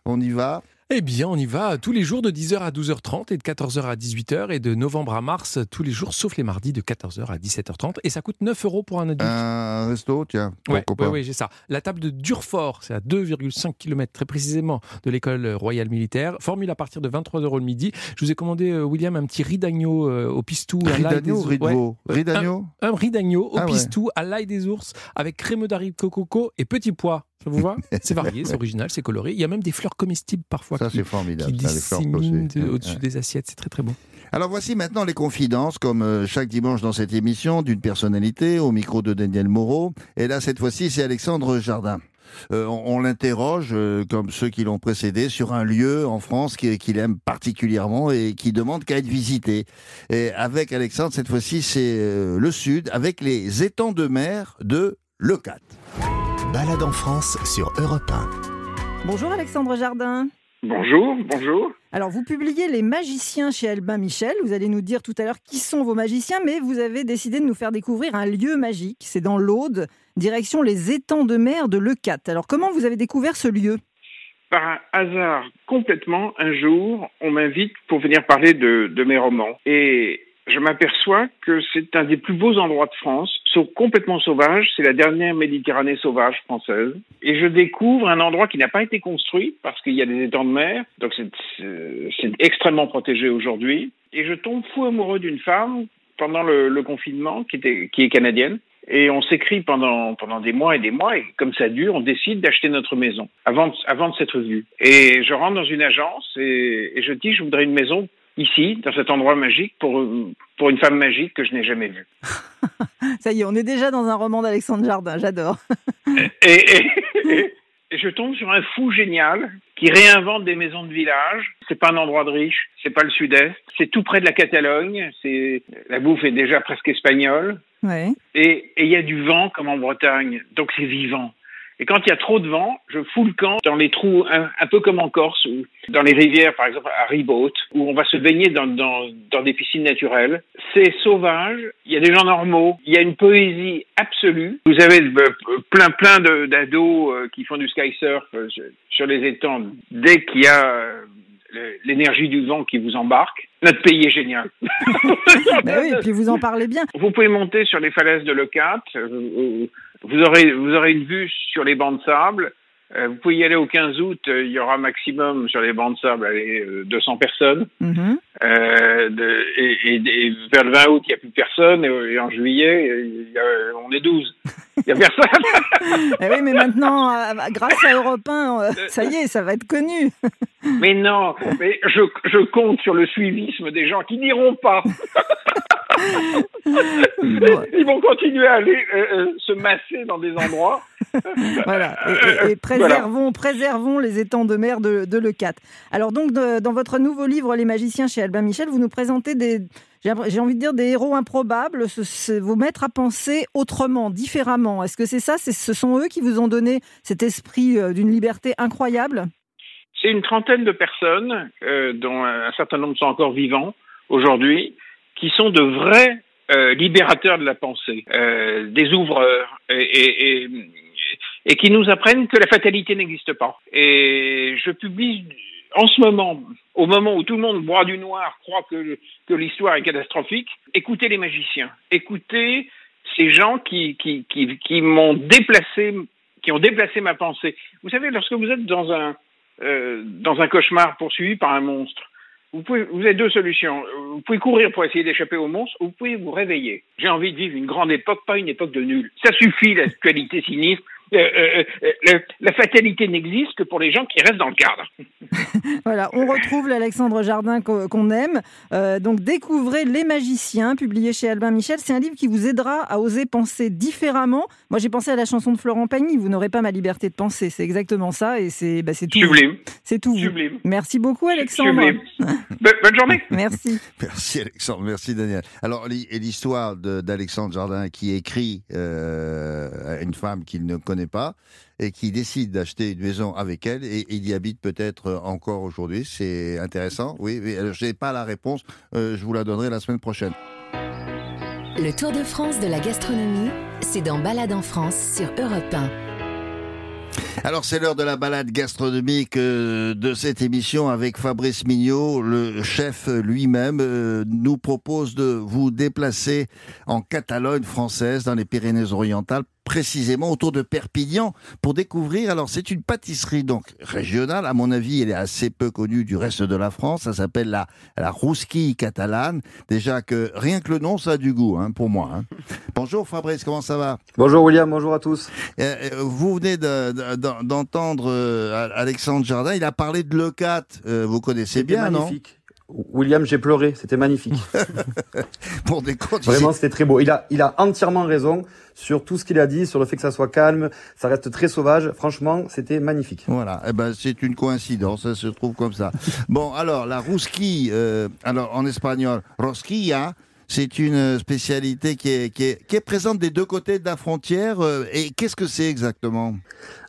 on y va? Eh bien, on y va tous les jours de 10h à 12h30 et de 14h à 18h et de novembre à mars tous les jours sauf les mardis de 14h à 17h30 et ça coûte 9 euros pour un adulte. Un resto, tiens, pourquoi ouais, ouais, j'ai ça. La table de Durfort, c'est à 2,5 km très précisément de l'école royale militaire. Formule à partir de 23 euros le midi. Je vous ai commandé, euh, William, un petit riz d'agneau euh, au pistou. Riz d'agneau, des- riz de ouais, Riz d'agneau un riz d'agneau au Ah pistou à l'ail des ours avec crème d'haricots coco et petits pois. Ça vous va (laughs) C'est varié, c'est original, c'est coloré. Il y a même des fleurs comestibles parfois Ça qui, c'est formidable, qui ça, les fleurs de- au-dessus ouais. des assiettes. C'est très très bon. Alors voici maintenant les confidences, comme euh, chaque dimanche dans cette émission, d'une personnalité au micro de Daniel Moreau. Et là, cette fois-ci, c'est Alexandre Jardin. Euh, on on l'interroge, euh, comme ceux qui l'ont précédé, sur un lieu en France qui- qu'il aime particulièrement et qui demande qu'à être visité. Et avec Alexandre, cette fois-ci, c'est euh, le Sud, avec les étangs de mer de Leucate. Balade en France sur Europe 1. Bonjour Alexandre Jardin. Bonjour, bonjour. Alors vous publiez Les magiciens chez Albin Michel. Vous allez nous dire tout à l'heure qui sont vos magiciens, mais vous avez décidé de nous faire découvrir un lieu magique. C'est dans l'Aude, direction les étangs de mer de Leucate. Alors comment vous avez découvert ce lieu? Par un hasard complètement, un jour, on m'invite pour venir parler de, de mes romans. Et je m'aperçois que c'est un des plus beaux endroits de France, sauf complètement sauvage. C'est la dernière Méditerranée sauvage française. Et je découvre un endroit qui n'a pas été construit parce qu'il y a des étangs de mer. Donc c'est- extrêmement protégé aujourd'hui. Et je tombe fou amoureux d'une femme pendant le, confinement qui, est canadienne. Et on s'écrit pendant, pendant des mois et des mois, et comme ça dure, on décide d'acheter notre maison avant, de- avant de s'être vu. Et je rentre dans une agence et je dis, je voudrais une maison ici, dans cet endroit magique, pour, pour une femme magique que je n'ai jamais vue. (laughs) Ça y est, on est déjà dans un roman d'Alexandre Jardin, j'adore. Et, et, et, et je tombe sur un fou génial qui réinvente des maisons de village. C'est pas un endroit de riche, c'est pas le sud-est, c'est tout près de la Catalogne. C'est la bouffe est déjà presque espagnole. Ouais. Et et il y a du vent comme en Bretagne, donc c'est vivant. Et quand il y a trop de vent, je fous le camp dans les trous, un, un peu comme en Corse, ou dans les rivières, par exemple à Ribot, où on va se baigner dans, dans, dans des piscines naturelles. C'est sauvage, il y a des gens normaux, il y a une poésie absolue. Vous avez euh, plein plein d'ados euh, qui font du skysurf euh, sur- les étangs dès qu'il y a le- l'énergie du vent qui vous embarque. Notre pays est génial. (laughs) Ben oui, et puis vous en parlez bien. Vous pouvez monter sur les falaises de Leucate. euh, Vous aurez, vous aurez une vue sur les bancs de sable. Euh, Vous pouvez y aller au 15 août. euh, Il y aura maximum sur les bancs de sable allez, euh, 200 personnes. Mhm. Euh, de- et, et- et vers le 20 août, il n'y a plus personne. Et, et en juillet, il y a- on est 12. (laughs) Il n'y a personne. Eh oui, mais maintenant, euh, grâce à Europe 1, euh, ça y est, ça va être connu. mais non, mais je, je compte sur le suivisme des gens qui n'iront pas. (laughs) Ils vont continuer à aller euh, euh, se masser dans des endroits. (laughs) Voilà. Et, et- et préservons, préservons les étangs de mer de, de Leucate. Alors donc, de- dans votre nouveau livre Les magiciens chez Albin Michel, vous nous présentez des, j'ai envie de dire des héros improbables, ce- ce- vous mettre à penser autrement, différemment. Est-ce que c'est ça? Ce sont eux qui vous ont donné cet esprit euh, d'une liberté incroyable? C'est une trentaine de personnes, euh, dont un certain nombre sont encore vivants aujourd'hui, qui sont de vrais euh, libérateurs de la pensée, euh, des ouvreurs, et, et, et, qui nous apprennent que la fatalité n'existe pas. Et je publie en ce moment, au moment où tout le monde boit du noir, croit que, que l'histoire est catastrophique, écoutez les magiciens, écoutez ces gens qui, qui, qui, qui m'ont déplacé, qui ont déplacé ma pensée. Vous savez, lorsque vous êtes dans un, euh, dans un cauchemar poursuivi par un monstre, vous, pouvez, vous avez deux solutions. Vous pouvez courir pour essayer d'échapper au monstre ou vous pouvez vous réveiller. J'ai envie de vivre une grande époque, pas une époque de nul. Ça suffit, l'actualité sinistre. Euh, euh, euh, la fatalité n'existe que pour les gens qui restent dans le cadre. (laughs) Voilà, on retrouve l'Alexandre Jardin qu'o- qu'on aime. Euh, donc, découvrez Les Magiciens, publié chez Albin Michel. C'est un livre qui vous aidera à oser penser différemment. Moi, j'ai pensé à la chanson de Florent Pagny. Vous n'aurez pas ma liberté de penser. C'est exactement ça, et c'est bah, tout. Sublime. C'est tout. vous. Sublime. Merci beaucoup, Alexandre. Sublime. (laughs) Bo- bonne journée. Merci. (laughs) Merci Alexandre, merci Daniel. Alors l'histoire d'Alexandre Jardin qui écrit euh, à une femme qu'il ne connaît pas et qui décide d'acheter une maison avec elle et, il y habite peut-être encore aujourd'hui. C'est intéressant. Oui, je n'ai pas la réponse. euh, je vous la donnerai la semaine prochaine. Le Tour de France de la gastronomie, c'est dans Balade en France sur Europe 1. Alors c'est l'heure de la balade gastronomique euh, de cette émission avec Fabrice Mignot, le chef lui-même, euh, nous propose de vous déplacer en Catalogne française, dans les Pyrénées-Orientales, précisément autour de Perpignan, pour découvrir. Alors c'est une pâtisserie donc régionale, à mon avis, elle est assez peu connue du reste de la France. Ça s'appelle la la rousquille catalane. Déjà que rien que le nom, ça a du goût, hein, pour moi. hein. Bonjour Fabrice, comment ça va? Bonjour William, bonjour à tous. euh, euh, Vous venez de- de- de- d'entendre euh, Alexandre Jardin, il a parlé de Leucate. Euh, vous connaissez bien, non magnifique. William, j'ai pleuré, c'était magnifique. (laughs) Pour des comptes, Vraiment, c'était très beau. Il a, il a entièrement raison sur tout ce qu'il a dit, sur le fait que ça soit calme, ça reste très sauvage. Franchement, c'était magnifique. Voilà, eh ben, c'est une coïncidence, ça se trouve comme ça. bon, alors, la rousquille, euh, alors en espagnol, rosquilla, c'est une spécialité qui est, qui, est, qui est présente des deux côtés de la frontière. euh, et qu'est-ce que c'est exactement?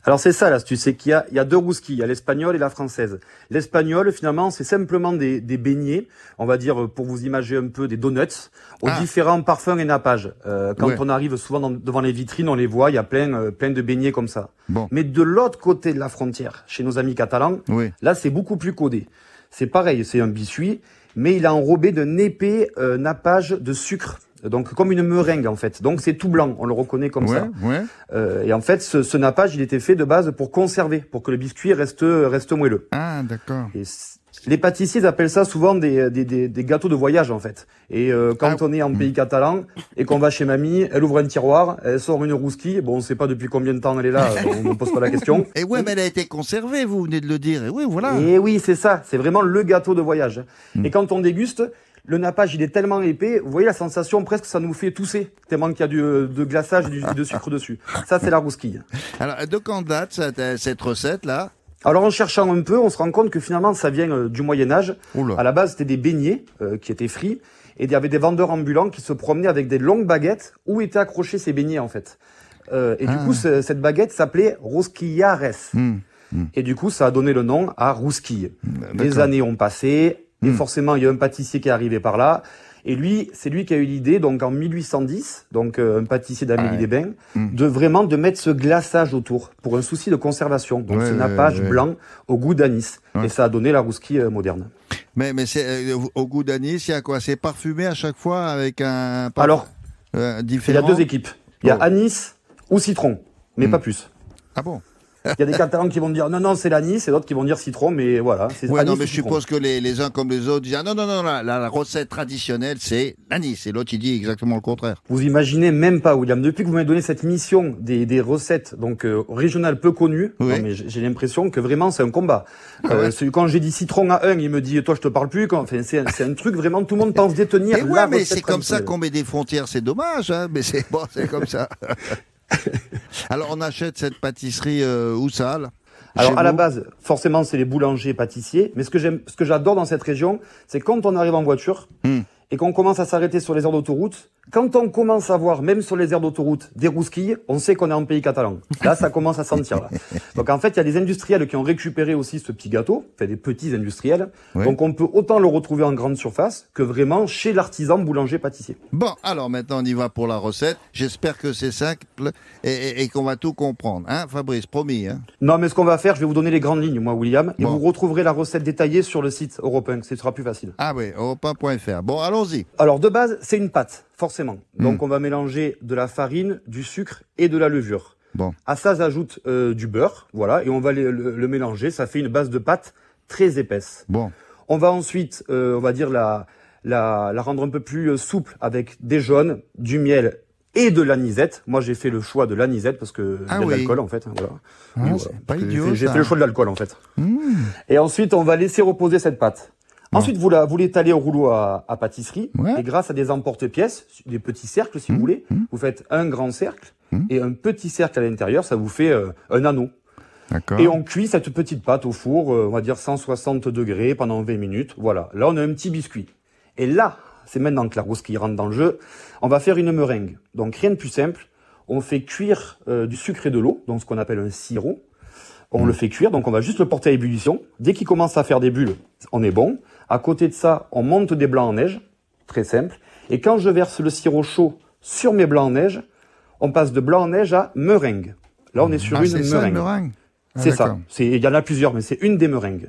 Alors c'est ça l'astuce, c'est qu'il y a, il y a deux rousquilles, il y a l'espagnol et la française. L'espagnol, finalement, c'est simplement des, des beignets, on va dire, pour vous imaginer un peu, des donuts, aux Ah. différents parfums et nappages. Euh, quand Ouais. on arrive souvent dans- devant les vitrines, on les voit, il y a plein, euh, plein de beignets comme ça. Bon. Mais de l'autre côté de la frontière, chez nos amis catalans, Oui. Là, c'est beaucoup plus codé. C'est pareil, c'est un biscuit, mais il est enrobé d'un épais euh, nappage de sucre. Donc, comme une meringue, en fait. Donc, c'est tout blanc. On le reconnaît comme ouais, ça. ouais. Euh, et en fait, ce, ce nappage, il était fait de base pour conserver, pour que le biscuit reste, reste moelleux. Ah, d'accord. Et les pâtissiers appellent ça souvent des, des, des, des gâteaux de voyage, en fait. Et euh, quand Ah, on est en pays catalan et qu'on va chez mamie, elle ouvre un tiroir, elle sort une rousquille. Bon, on sait pas depuis combien de temps elle est là, (laughs) on ne pose pas la question. Et ouais, mais elle a été conservée, vous venez de le dire. Et oui, voilà. Et oui, c'est ça. C'est vraiment le gâteau de voyage. Mm. Et quand on déguste, le nappage, il est tellement épais, vous voyez la sensation presque ça nous fait tousser, tellement qu'il y a du, de glaçage et du, de sucre dessus. Ça, c'est la rousquille. (laughs) Alors, de quand date cette, cette recette-là Alors en cherchant un peu, on se rend compte que finalement ça vient euh, du Moyen Âge. Oula. À la base, c'était des beignets euh, qui étaient frits et il y avait des vendeurs ambulants qui se promenaient avec des longues baguettes où étaient accrochés ces beignets en fait. Euh, et Ah. du coup, ce- cette baguette s'appelait rosquillares. Hmm. Et du coup, ça a donné le nom à rousquille. Les d'accord. années ont passé et Hmm. forcément, il y a un pâtissier qui est arrivé par là. Et lui, c'est lui qui a eu l'idée, donc en 1810, donc euh, un pâtissier d'Amélie des Bains, Hmm. de vraiment de mettre ce glaçage autour pour un souci de conservation. Donc Ouais, ce nappage ouais. blanc au goût d'anis. Et ça a donné la rousquille euh, moderne. Mais, mais c'est euh, au goût d'anis, il y a quoi? C'est parfumé à chaque fois avec un Alors, euh, il y a deux équipes. Il y a Oh. anis ou citron, mais Hmm. pas plus. Ah bon? Il y a des Catalans qui vont dire non, non, c'est l'anis, et d'autres qui vont dire citron, mais voilà. c'est Ouais, non, mais je suppose que les, les uns comme les autres disent ah, non, non, non, la, la- la recette traditionnelle, c'est l'anis. Et l'autre, il dit exactement le contraire. Vous imaginez même pas, William, depuis que vous m'avez donné cette mission des, des recettes donc euh, régionales peu connues, Oui. non, mais j'ai l'impression que vraiment c'est un combat. Ah Euh, ouais. quand j'ai dit citron à un, il me dit toi je te parle plus. Quand, enfin, c'est c'est un truc vraiment tout le monde pense détenir. Et la ouais, mais c'est comme ça qu'on met des frontières, c'est dommage, hein, mais c'est bon, c'est comme ça. (laughs) (laughs) Alors, on achète cette pâtisserie euh, où ça Alors à la base, forcément, c'est les boulangers, pâtissiers. Mais ce que j'aime, ce que j'adore dans cette région, c'est quand on arrive en voiture Hmm. Et qu'on commence à s'arrêter sur les aires d'autoroute. Quand on commence à voir, même sur les aires d'autoroute, des rousquilles, on sait qu'on est en pays catalan. Là, ça commence à sentir. Là. (laughs) Donc en fait, il y a des industriels qui ont récupéré aussi ce petit gâteau, enfin des petits industriels. Ouais. Donc on peut autant le retrouver en grande surface que vraiment chez l'artisan boulanger-pâtissier. Bon, alors maintenant, on y va pour la recette. J'espère que c'est simple et, et- et qu'on va tout comprendre. Hein, Fabrice, promis. Hein Non, mais ce qu'on va faire, je vais vous donner les grandes lignes, moi, William, et Bon. vous retrouverez la recette détaillée sur le site européen. Ce sera plus facile. ah oui, europe1.fr. Bon, allons-y. Alors de base, c'est une pâte, forcément. Donc Mm. on va mélanger de la farine, du sucre et de la levure. Bon. À ça s'ajoute euh, du beurre, voilà, et on va le, le- le mélanger. Ça fait une base de pâte très épaisse. Bon. On va ensuite, euh, on va dire la, la, la rendre un peu plus euh, souple avec des jaunes, du miel et de l'anisette. Moi, j'ai fait le choix de l'anisette parce que Ah il y a de l'alcool en fait. hein, voilà. Ah, Oui, voilà. pas J'ai idiot, fait- J'ai ça. fait le choix de l'alcool en fait. Mmh. Et ensuite, on va laisser reposer cette pâte. Ensuite, vous la, vous l'étalez au rouleau à, à pâtisserie. Ouais. Et grâce à des emporte-pièces, des petits cercles, si Mmh, vous voulez, mmh. vous faites un grand cercle Mmh. et un petit cercle à l'intérieur. Ça vous fait euh, un anneau. D'accord. Et on cuit cette petite pâte au four, euh, on va dire 160 degrés pendant 20 minutes. Voilà. Là, on a un petit biscuit. Et là, c'est maintenant que la rousse qui rentre dans le jeu. On va faire une meringue. Donc, rien de plus simple. On fait cuire euh, du sucre et de l'eau, donc ce qu'on appelle un sirop. On le fait cuire, donc on va juste le porter à ébullition. Dès qu'il commence à faire des bulles, on est bon. À côté de ça, on monte des blancs en neige, très simple. Et quand je verse le sirop chaud sur mes blancs en neige, on passe de blanc en neige à meringue. Là, on est sur Ah, une ça, meringue. meringue Ah, c'est ça. Il y en a plusieurs, mais c'est une des meringues.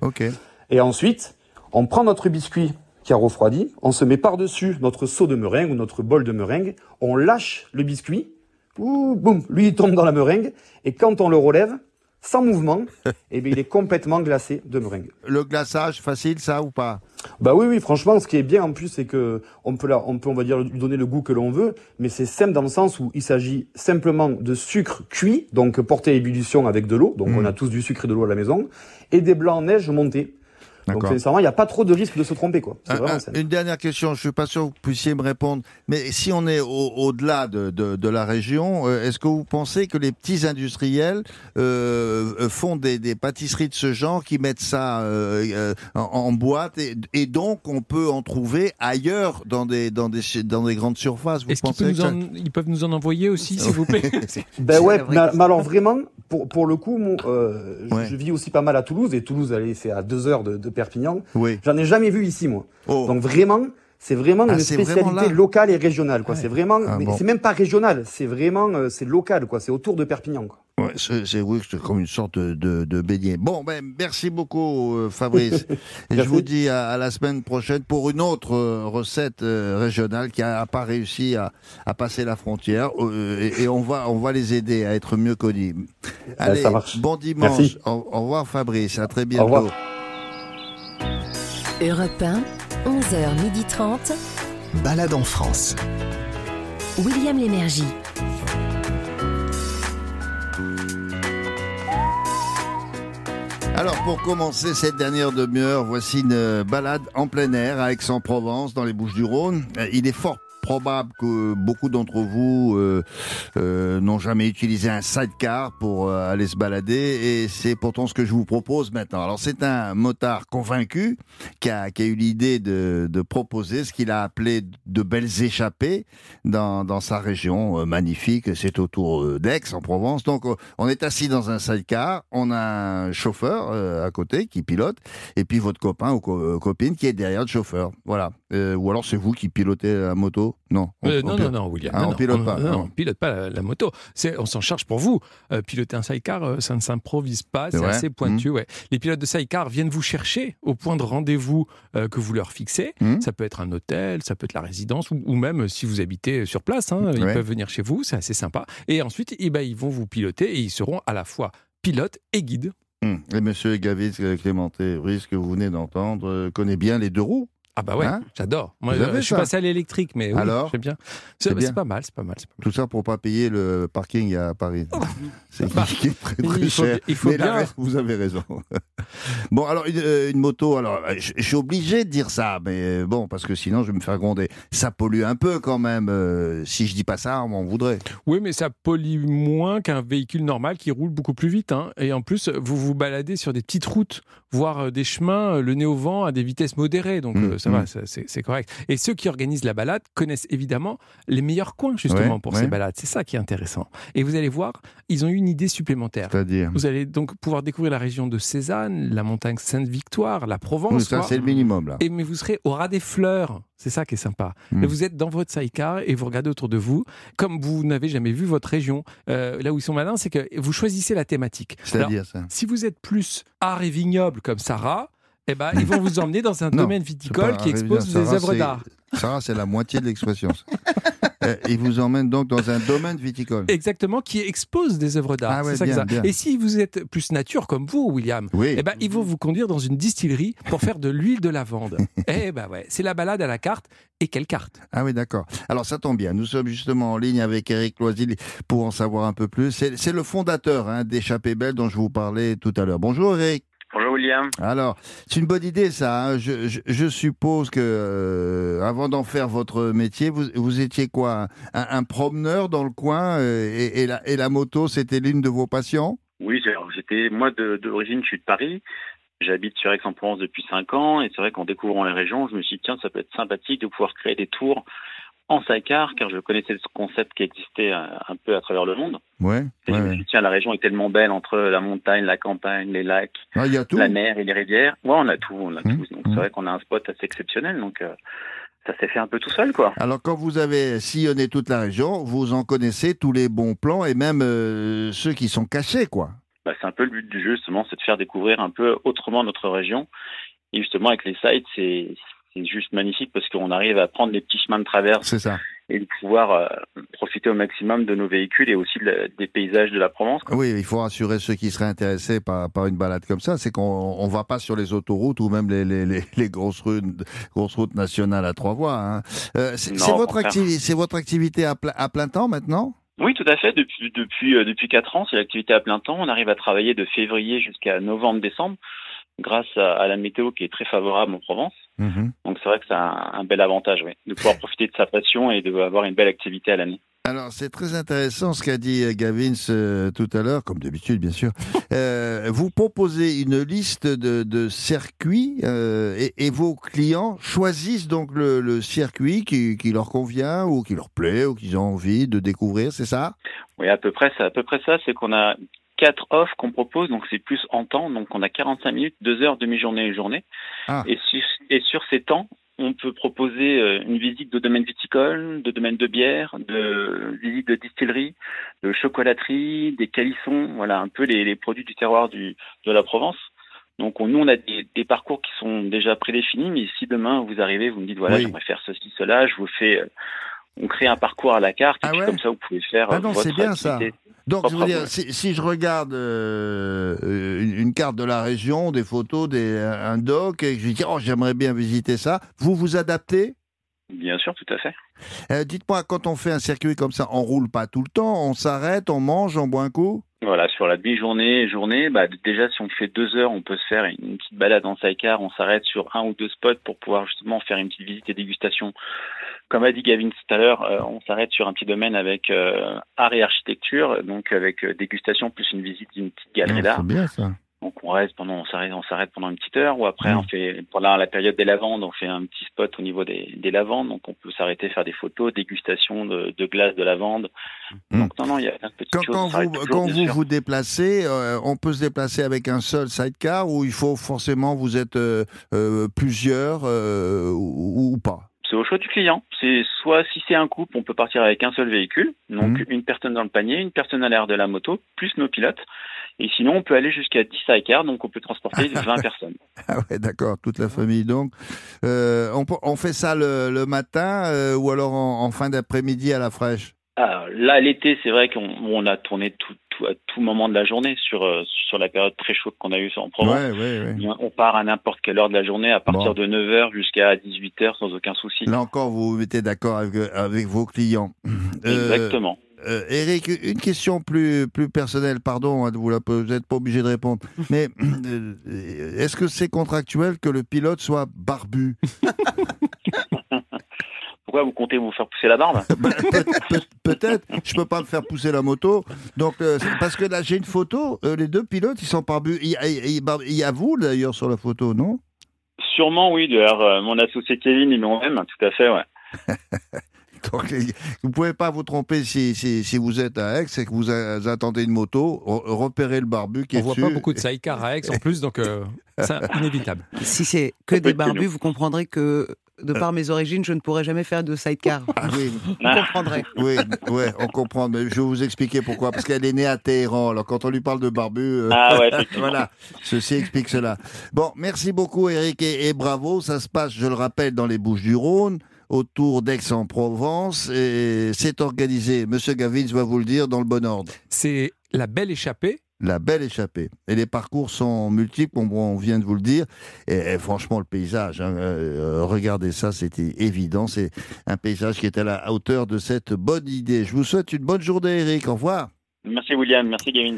Et ensuite, on prend notre biscuit qui a refroidi, on se met par-dessus notre seau de meringue ou notre bol de meringue, on lâche le biscuit, ouh, boum, lui il tombe dans la meringue, et quand on le relève, sans mouvement, (laughs) eh bien, il est complètement glacé de meringue. Le glaçage, facile, ça ou pas? Bah oui, oui, franchement, ce qui est bien en plus, c'est que on peut, là, on peut, on va dire, lui donner le goût que l'on veut, mais c'est simple dans le sens où il s'agit simplement de sucre cuit, donc porté à ébullition avec de l'eau, donc Mm. on a tous du sucre et de l'eau à la maison, et des blancs en neige montés. Donc il n'y a pas trop de risque de se tromper, quoi. Un- vraiment une dernière question, je suis pas sûr que vous puissiez me répondre, mais si on est au- au-delà de, de- de la région, euh, est-ce que vous pensez que les petits industriels euh, euh, font des, des pâtisseries de ce genre, qui mettent ça euh, euh, en, en boîte, et, et donc on peut en trouver ailleurs dans des, dans des, dans des grandes surfaces Vous Est-ce qu'ils peuvent, ça- ils peuvent nous en envoyer aussi, s'il vous plaît? (laughs) Ben ouais, mais, alors vraiment, pour, pour le coup, mon, euh, je- Ouais. je vis aussi pas mal à Toulouse, et Toulouse, allez, c'est à deux heures de, de Perpignan. Oui. J'en ai jamais vu ici, moi. Oh. Donc vraiment, c'est vraiment Ah, une vraiment spécialité locale et régionale, quoi. Ouais. C'est vraiment, Ah, bon. c'est même pas régional, c'est vraiment, euh, c'est local, quoi. C'est autour de Perpignan, quoi. Ouais, c'est oui, comme une sorte de, de, beignet. Bon, ben, merci beaucoup, euh, Fabrice. (laughs) Et je vous dis à, à la semaine prochaine pour une autre euh, recette régionale qui n'a pas réussi à, à passer la frontière. et, et on va, on va les aider à être mieux connus. Allez, ça marche. bon dimanche. Merci. Au, au revoir, Fabrice. À très Au bientôt. revoir. Europe 1, 11h30. Balade en France. William Lémergie. Alors pour commencer cette dernière demi-heure, voici une balade en plein air à Aix-en-Provence, dans les Bouches-du-Rhône. Il est fort probable que beaucoup d'entre vous euh, euh, n'ont jamais utilisé un sidecar pour euh, aller se balader et c'est pourtant ce que je vous propose maintenant. Alors c'est un motard convaincu qui a, qui a eu l'idée de, de, proposer ce qu'il a appelé de belles échappées dans, dans sa région euh, magnifique. C'est autour euh, d'Aix en Provence. Donc on est assis dans un sidecar, on a un chauffeur à côté qui pilote et puis votre copain ou co copine qui est derrière le chauffeur. Voilà. Ou alors c'est vous qui pilotez la moto non. Euh, non, non, non, William. Ah, on pilote pas. Non, on pilote pas la, moto. on s'en charge pour vous. Euh, piloter un sidecar, euh, ça ne s'improvise pas. C'est assez pointu. Mmh. Ouais. Les pilotes de sidecar viennent vous chercher au point de rendez-vous que vous leur fixez. Mmh. Ça peut être un hôtel, ça peut être la résidence, ou, même si vous habitez sur place, hein, ils peuvent venir chez vous. C'est assez sympa. Et ensuite, eh ben, ils vont vous piloter et ils seront à la fois pilotes et guides. Mmh. Et monsieur Gavis Clémenté, ce que vous venez d'entendre, connaît bien les deux roues ah bah ouais, hein j'adore. Moi, je suis passé à l'électrique, mais oui, Alors, bien. C'est pas mal, c'est pas mal, Tout ça pour pas payer le parking à Paris. Oh. C'est bah, très très il faut, cher. Il faut bien. vous avez raison. (laughs) bon, alors une, euh, une moto. Alors, je, suis obligé de dire ça, mais bon, parce que sinon je vais me faire gronder. Ça pollue un peu quand même. Euh, si je dis pas ça, on m'en voudrait. Oui, mais ça pollue moins qu'un véhicule normal qui roule beaucoup plus vite. Hein. Et en plus, vous vous baladez sur des petites routes, voire euh, des chemins, le nez au vent à des vitesses modérées. Donc mmh. ça Mm. c'est correct. Et ceux qui organisent la balade connaissent évidemment les meilleurs coins justement pour ces balades. C'est ça qui est intéressant. Et vous allez voir, ils ont eu une idée supplémentaire. C'est-à-dire Vous allez donc pouvoir découvrir la région de Cézanne, la montagne Sainte-Victoire, la Provence. ça, c'est le minimum là. Et mais vous serez au ras des fleurs. C'est ça qui est sympa. Mm. vous êtes dans votre sidecar et vous regardez autour de vous, comme vous n'avez jamais vu votre région. Euh, là où ils sont malins, c'est que vous choisissez la thématique. C'est-à-dire ça? Si vous êtes plus art et vignoble comme Sarah, eh ben, ils vont vous emmener dans un domaine viticole qui expose des œuvres d'art. Sarah, c'est la moitié de l'expression. (laughs) Euh, ils vous emmènent donc dans un domaine viticole. Exactement, qui expose des œuvres d'art. Ah ça Et si vous êtes plus nature comme vous, William, oui. eh ben, ils vont vous conduire dans une distillerie pour faire de l'huile de lavande. (laughs) eh ben ouais, c'est la balade à la carte. Et quelle carte? Ah oui, d'accord. Alors ça tombe bien. Nous sommes justement en ligne avec Eric Loisil pour en savoir un peu plus. C'est le fondateur hein, d'Échappée Belle dont je vous parlais tout à l'heure. Bonjour Eric. Alors, c'est une bonne idée ça. Hein. Je, suppose que euh, avant d'en faire votre métier, vous, vous étiez quoi un, promeneur dans le coin euh, et, la, et, la, moto, c'était l'une de vos passions? Oui, j'étais moi d'origine, je suis de Paris. J'habite sur Aix-en-Provence depuis 5 ans et c'est vrai qu'en découvrant les régions, je me suis dit tiens, ça peut être sympathique de pouvoir créer des tours en sidecar, car je connaissais ce concept qui existait euh, un, peu à travers le monde. Ouais. Et dit, tiens, la région est tellement belle entre la montagne, la campagne, les lacs, ah, y a tout. la mer et les rivières. Ouais, on a tout, on a mmh. tout. Donc c'est mmh. vrai qu'on a un spot assez exceptionnel. Donc euh, ça s'est fait un peu tout seul, quoi. Alors quand vous avez sillonné toute la région, vous en connaissez tous les bons plans et même euh, ceux qui sont cachés, quoi. Bah, c'est un peu le but du jeu, justement, c'est de faire découvrir un peu autrement notre région. Et justement, avec les sites, c'est c'est juste magnifique parce qu'on arrive à prendre les petits chemins de traverse et de pouvoir euh, profiter au maximum de nos véhicules et aussi des paysages de la Provence. Oui, il faut rassurer ceux qui seraient intéressés par, par une balade comme ça, c'est qu'on ne va pas sur les autoroutes ou même les, les, les, (laughs) grosses, routes, grosses routes nationales à trois voies. Hein. Euh, c'est votre, activité, votre activité à, à plein temps maintenant? Oui, tout à fait. Depuis depuis euh, depuis quatre ans, c'est l'activité à plein temps. On arrive à travailler de février jusqu'à novembre-décembre grâce à, la météo qui est très favorable en Provence. Mhm. Donc c'est vrai que c'est un, bel avantage, oui, de pouvoir (laughs) profiter de sa passion et d'avoir une belle activité à l'année. Alors c'est très intéressant ce qu'a dit euh, Gavin euh, tout à l'heure, comme d'habitude bien sûr. (laughs) Euh, vous proposez une liste de, circuits et, vos clients choisissent donc le, circuit qui, qui, leur convient ou qui leur plaît ou qu'ils ont envie de découvrir, c'est ça? Oui, à peu près, c'est à peu près ça. C'est qu'on a quatre offres qu'on propose, donc c'est plus en temps. Donc on a 45 minutes, 2 heures, demi-journée et journée. Ah. Et, sur, et sur ces temps, on peut proposer euh, une visite de domaine viticole, de domaine de bière, de visite de distillerie, de chocolaterie, des calissons, voilà un peu les, produits du terroir du, de la Provence. Donc nous, on a des, parcours qui sont déjà prédéfinis, mais si demain vous arrivez, vous me dites voilà, j'aimerais faire ceci, cela, je vous fais, euh, on crée un parcours à la carte, et ah comme ça vous pouvez faire. Ah non, c'est bien ça. Donc, je veux dire, si, je regarde euh, une, carte de la région, des photos, des, un doc, et que je dis, oh, j'aimerais bien visiter ça, vous vous adaptez? Bien sûr, tout à fait. Euh, dites-moi, quand on fait un circuit comme ça, on roule pas tout le temps, on s'arrête, on mange, on boit un coup? Voilà, sur la demi-journée, journée, bah, déjà si on fait deux heures, on peut se faire une petite balade en sidecar, on s'arrête sur un ou deux spots pour pouvoir justement faire une petite visite et dégustation. Comme a dit Gavin tout à l'heure, euh, on s'arrête sur un petit domaine avec euh, art et architecture, donc avec euh, dégustation plus une visite d'une petite galerie d'art. C'est bien ça. Donc on reste pendant, on s'arrête, on s'arrête pendant une petite heure, ou après Mmh. on fait pendant la période des lavandes, on fait un petit spot au niveau des, des lavandes, donc on peut s'arrêter faire des photos, dégustation de, de glace de lavande. Donc non non, il y a plein de petites. Quand, choses. quand vous, toujours, quand bien vous sûr. vous déplacez, euh, on peut se déplacer avec un seul sidecar ou il faut forcément vous êtes euh, euh, plusieurs euh, ou, ou pas? C'est au choix du client. C'est soit si c'est un couple, on peut partir avec un seul véhicule, donc Mhm. une personne dans le panier, une personne à l'air de la moto, plus nos pilotes. Et sinon, on peut aller jusqu'à 10 sidecars, donc on peut transporter (laughs) 20 personnes. Ah ouais, d'accord, toute la famille donc. Euh, on, fait ça le, le matin euh, ou alors en, en fin d'après-midi à la fraîche? Ah, là, l'été, c'est vrai qu'on on a tourné tout, tout- à tout moment de la journée sur, euh, sur la période très chaude qu'on a eue en Provence. Ouais, ouais, ouais. Et On part à n'importe quelle heure de la journée, à partir Bon. de 9h jusqu'à 18h sans aucun souci. Là encore, vous vous mettez d'accord avec, avec vos clients. (laughs) Euh, Exactement. Euh, Eric, une question plus, plus personnelle, pardon, hein, vous n'êtes pas obligé de répondre, (laughs) mais euh, est-ce que c'est contractuel que le pilote soit barbu? (laughs) Pourquoi vous comptez vous faire pousser la barbe (laughs) Bah, Peut- peut- Peut-être, je peux pas me faire pousser la moto, donc euh, parce que là j'ai une photo, euh, les deux pilotes ils sont barbus. Il, y a- il y vous d'ailleurs sur la photo, non? Sûrement, oui. D'ailleurs, euh, mon associé Kevin et moi-même, tout à fait, ouais. (laughs) Donc, vous pouvez pas vous tromper si, si, si vous êtes à Aix et que vous a- attendez une moto, re- repérez le barbu qui On est voit dessus. pas beaucoup de sidecars à Aix en plus, donc euh, c'est inévitable. Si c'est que des barbus, vous comprendrez que, de par mes origines, je ne pourrais jamais faire de sidecar. Ah oui. Vous comprendrez. Oui, ouais, on comprend. Mais je vais vous expliquer pourquoi. Parce qu'elle est née à Téhéran. Alors, quand on lui parle de barbu. euh, Ah ouais, voilà. Ceci explique cela. Bon, merci beaucoup, Eric, et, et bravo. Ça se passe, je le rappelle, dans les Bouches-du-Rhône, autour d'Aix-en-Provence. Et c'est organisé, Monsieur Gavins va vous le dire, dans le bon ordre. C'est la belle échappée. La belle échappée. Et les parcours sont multiples, on, vient de vous le dire. Et, et franchement, le paysage, hein, euh, regardez ça, c'était évident. C'est un paysage qui est à la hauteur de cette bonne idée. Je vous souhaite une bonne journée, Eric. Au revoir. Merci William, merci Gavin.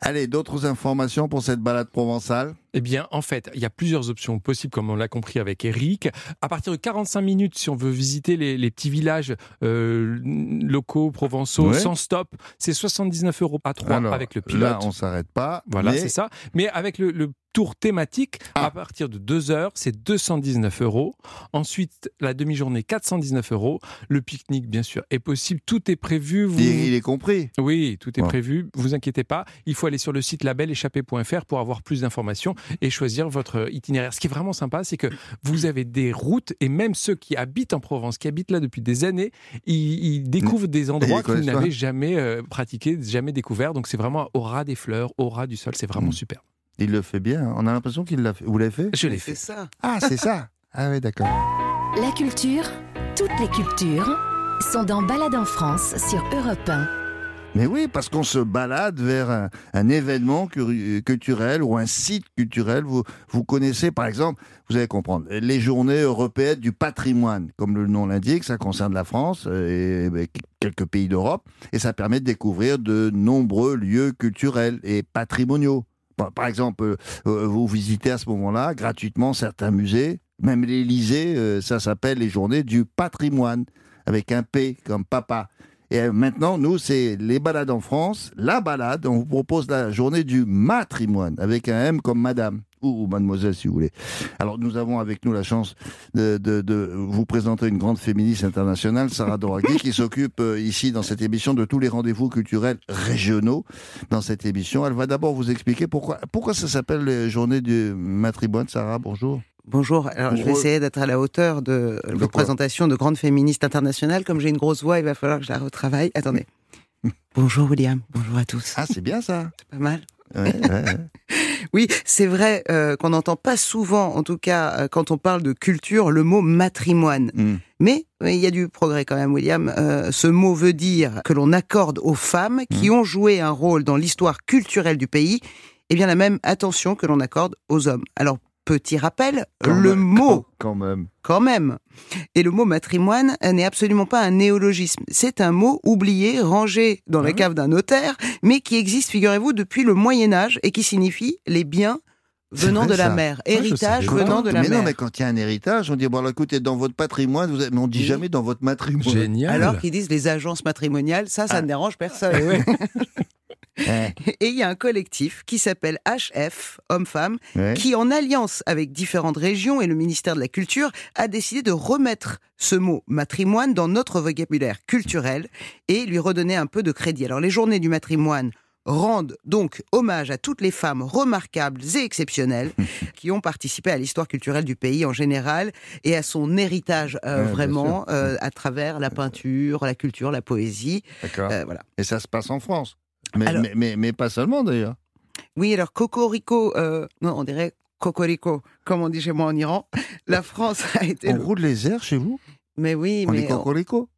Allez, d'autres informations pour cette balade provençale Eh bien, en fait, il y a plusieurs options possibles, comme on l'a compris avec Eric. À partir de 45 minutes, si on veut visiter les, les petits villages euh, locaux, provençaux, Ouais. sans stop, c'est 79 euros à 3 Alors, avec le pilote. Là, on s'arrête pas. Voilà, mais- c'est ça. Mais avec le, le tour thématique, Ah. à partir de 2 heures, c'est 219 euros. Ensuite, la demi-journée, 419 euros. Le pique-nique, bien sûr, est possible. Tout est prévu. Vous... Il, est compris. Oui, tout est Bon. prévu. Vous inquiétez pas. Il faut aller sur le site labeléchappée.fr pour avoir plus d'informations et choisir votre itinéraire. Ce qui est vraiment sympa, c'est que vous avez des routes et même ceux qui habitent en Provence, qui habitent là depuis des années, ils, ils découvrent des endroits Ils qu'ils n'avaient jamais euh, pratiqués, jamais découverts. Donc c'est vraiment au ras des fleurs, au ras du sol. C'est vraiment Mm. super. Il le fait bien. On a l'impression qu'il l'a fait. Vous l'avez fait? Je l'ai fait. ça. Ah, c'est ça. Ah oui, d'accord. La culture, toutes les cultures, sont dans Balade en France sur Europe 1. Mais oui, parce qu'on se balade vers un, un événement culturel ou un site culturel. Vous, vous connaissez, par exemple, vous allez comprendre, les journées européennes du patrimoine, comme le nom l'indique, ça concerne la France et quelques pays d'Europe, et ça permet de découvrir de nombreux lieux culturels et patrimoniaux. Par par exemple, euh, euh, vous visitez à ce moment-là gratuitement certains musées, même l'Élysée, euh, ça s'appelle les journées du patrimoine, avec un P comme papa. Et maintenant, nous, c'est les balades en France. La balade, on vous propose la journée du matrimoine, avec un M comme madame, ou, mademoiselle si vous voulez. Alors, nous avons avec nous la chance de, de- de vous présenter une grande féministe internationale, Sarah Doraghi, qui s'occupe euh, ici, dans cette émission, de tous les rendez-vous culturels régionaux. Dans cette émission, elle va d'abord vous expliquer pourquoi, pourquoi ça s'appelle les journées du matrimoine. Sarah, bonjour. Bonjour, alors je vais essayer d'être à la hauteur de De vos quoi présentations de grande féministe internationale. Comme j'ai une grosse voix, il va falloir que je la retravaille. Attendez. (laughs) Bonjour William, bonjour à tous. Ah, c'est bien ça. C'est pas mal. Ouais, ouais, ouais. (laughs) Oui, c'est vrai euh, qu'on n'entend pas souvent, en tout cas euh, quand on parle de culture, le mot matrimoine. Hmm. Mais il y a du progrès quand même, William. Euh, ce mot veut dire que l'on accorde aux femmes qui ont joué un rôle dans l'histoire culturelle du pays, eh bien la même attention que l'on accorde aux hommes. Alors Petit rappel, le mot quand même. Quand même. Et le mot matrimoine n'est absolument pas un néologisme. C'est un mot oublié, rangé dans la ah cave d'un notaire, mais qui existe, figurez-vous, depuis le Moyen Âge et qui signifie les biens venant de la mer. Héritage venant de la mer. Mais non, mais quand il y a un héritage, on dit, bon, alors, écoutez, dans votre patrimoine, vous mais on dit jamais dans votre matrimoine. Génial. Alors qu'ils disent les agences matrimoniales, ça, ça ah. ne dérange personne. (laughs) Et il y a un collectif qui s'appelle HF, Hommes-Femmes, qui, en alliance avec différentes régions et le ministère de la Culture, a décidé de remettre ce mot matrimoine dans notre vocabulaire culturel et lui redonner un peu de crédit. Alors, les journées du matrimoine rendent donc hommage à toutes les femmes remarquables et exceptionnelles (laughs) qui ont participé à l'histoire culturelle du pays en général et à son héritage euh, vraiment euh, à travers la peinture, la culture, la poésie. D'accord. Euh, voilà. Et ça se passe en France? Mais, mais, mais, pas seulement d'ailleurs. Oui, alors Cocorico, non, on dirait Cocorico, comme on dit chez moi en Iran. La France a été. On roule les airs chez vous? Mais oui, on mais. Dit Cocorico?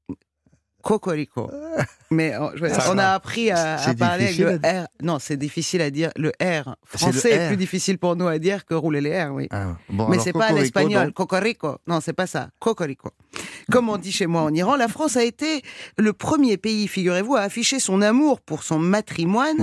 Cocorico. (laughs) Mais oh, on, a appris à, parler avec le R. Non, c'est difficile à dire. Le R français est plus difficile pour nous à dire que rouler les R, oui. Ah, mais c'est pas l'espagnol. Cocorico. Non, c'est pas ça. Cocorico. Comme on dit chez moi en Iran, la France a été le premier pays, figurez-vous, à afficher son amour pour son matrimoine.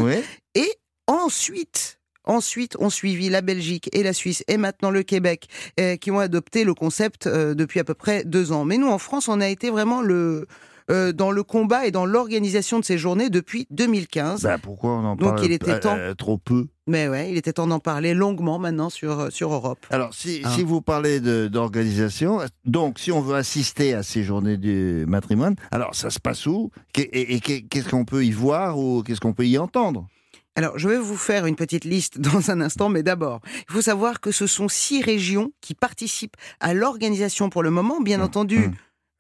Et ensuite, Ensuite, ont suivi la Belgique et la Suisse et maintenant le Québec, euh, qui ont adopté le concept euh, depuis à peu près deux ans. Mais nous, en France, on a été vraiment le, euh, dans le combat et dans l'organisation de ces journées depuis 2015. Bah, pourquoi on en parle Donc il était temps. Euh, trop peu mais ouais, il était temps d'en parler longuement maintenant sur, euh, sur Europe. Alors, si, hein. si vous parlez d'organisation, donc si on veut assister à ces journées du matrimoine, alors ça se passe où? Et, et qu'est-ce qu'on peut y voir ou qu'est-ce qu'on peut y entendre? Alors, je vais vous faire une petite liste (laughs) dans un instant, mais d'abord, il faut savoir que ce sont six régions qui participent à l'organisation pour le moment. Bien mmh. entendu, mmh.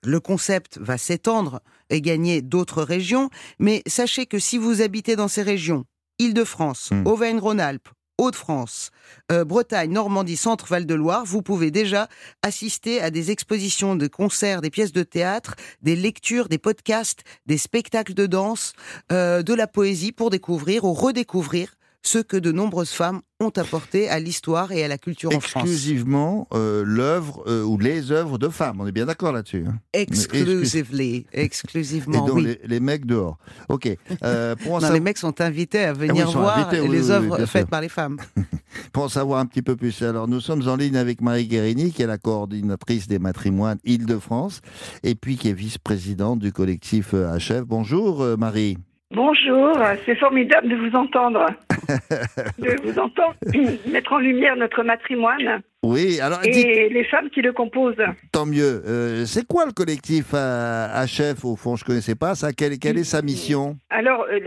Le concept va s'étendre et gagner d'autres régions, mais sachez que si vous habitez dans ces régions, Île-de-France, hmm. Auvergne-Rhône-Alpes, Hauts-de-France, euh, Bretagne, Normandie, Centre-Val de Loire, vous pouvez déjà assister à des expositions de concerts, des pièces de théâtre, des lectures, des podcasts, des spectacles de danse, euh, de la poésie pour découvrir ou redécouvrir ce que de nombreuses femmes ont apporté à l'histoire et à la culture en France. Exclusivement euh, l'œuvre euh, ou les œuvres de femmes, on est bien d'accord là-dessus. Hein Exclusively, (laughs) exclusivement, et donc Les, mecs dehors. Ok. Euh, pour non, les mecs sont invités à venir ah voir les œuvres faites par les femmes. (laughs) pour en savoir un petit peu plus, alors nous sommes en ligne avec Marie Guérini, qui est la coordinatrice des matrimoines Île-de-France, et puis qui est vice-présidente du collectif HF. Bonjour Marie. Bonjour, c'est formidable de vous entendre, (laughs) de vous entendre (clears throat) mettre en lumière notre matrimoine. Oui, alors et les femmes qui le composent. Tant mieux. Euh, c'est quoi le collectif HF au fond? Je connaissais pas ça. Quelle, est sa mission? Alors euh,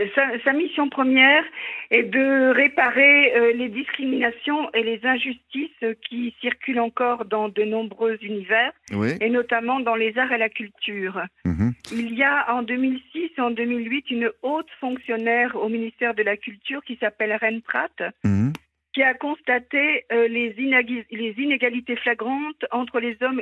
sa, mission première est de réparer euh, les discriminations et les injustices qui circulent encore dans de nombreux univers, et notamment dans les arts et la culture. Mhm. Il y a en 2006 et en 2008 une haute fonctionnaire au ministère de la Culture qui s'appelle Ren Pratt. Mhm qui a constaté euh, les, les, inégalités flagrantes entre les hommes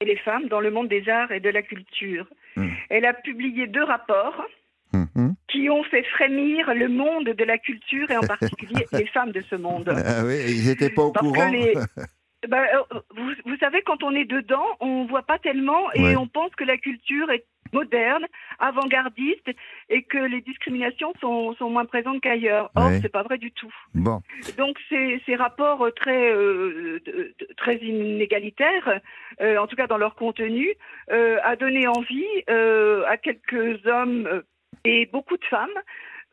et les femmes dans le monde des arts et de la culture. Hmm. Elle a publié deux rapports hmm. qui ont fait frémir le monde de la culture et en particulier (laughs) les femmes de ce monde. Ah oui, ils n'étaient pas au courant. (laughs) Ben, euh, vous, vous, savez, quand on est dedans, on voit pas tellement et on pense que la culture est moderne, avant-gardiste et que les discriminations sont, sont moins présentes qu'ailleurs. Or, ce c'est pas vrai du tout. Bon. Donc ces, ces rapports très euh, très inégalitaires, euh, en tout cas dans leur contenu, euh, a donné envie à quelques hommes et beaucoup de femmes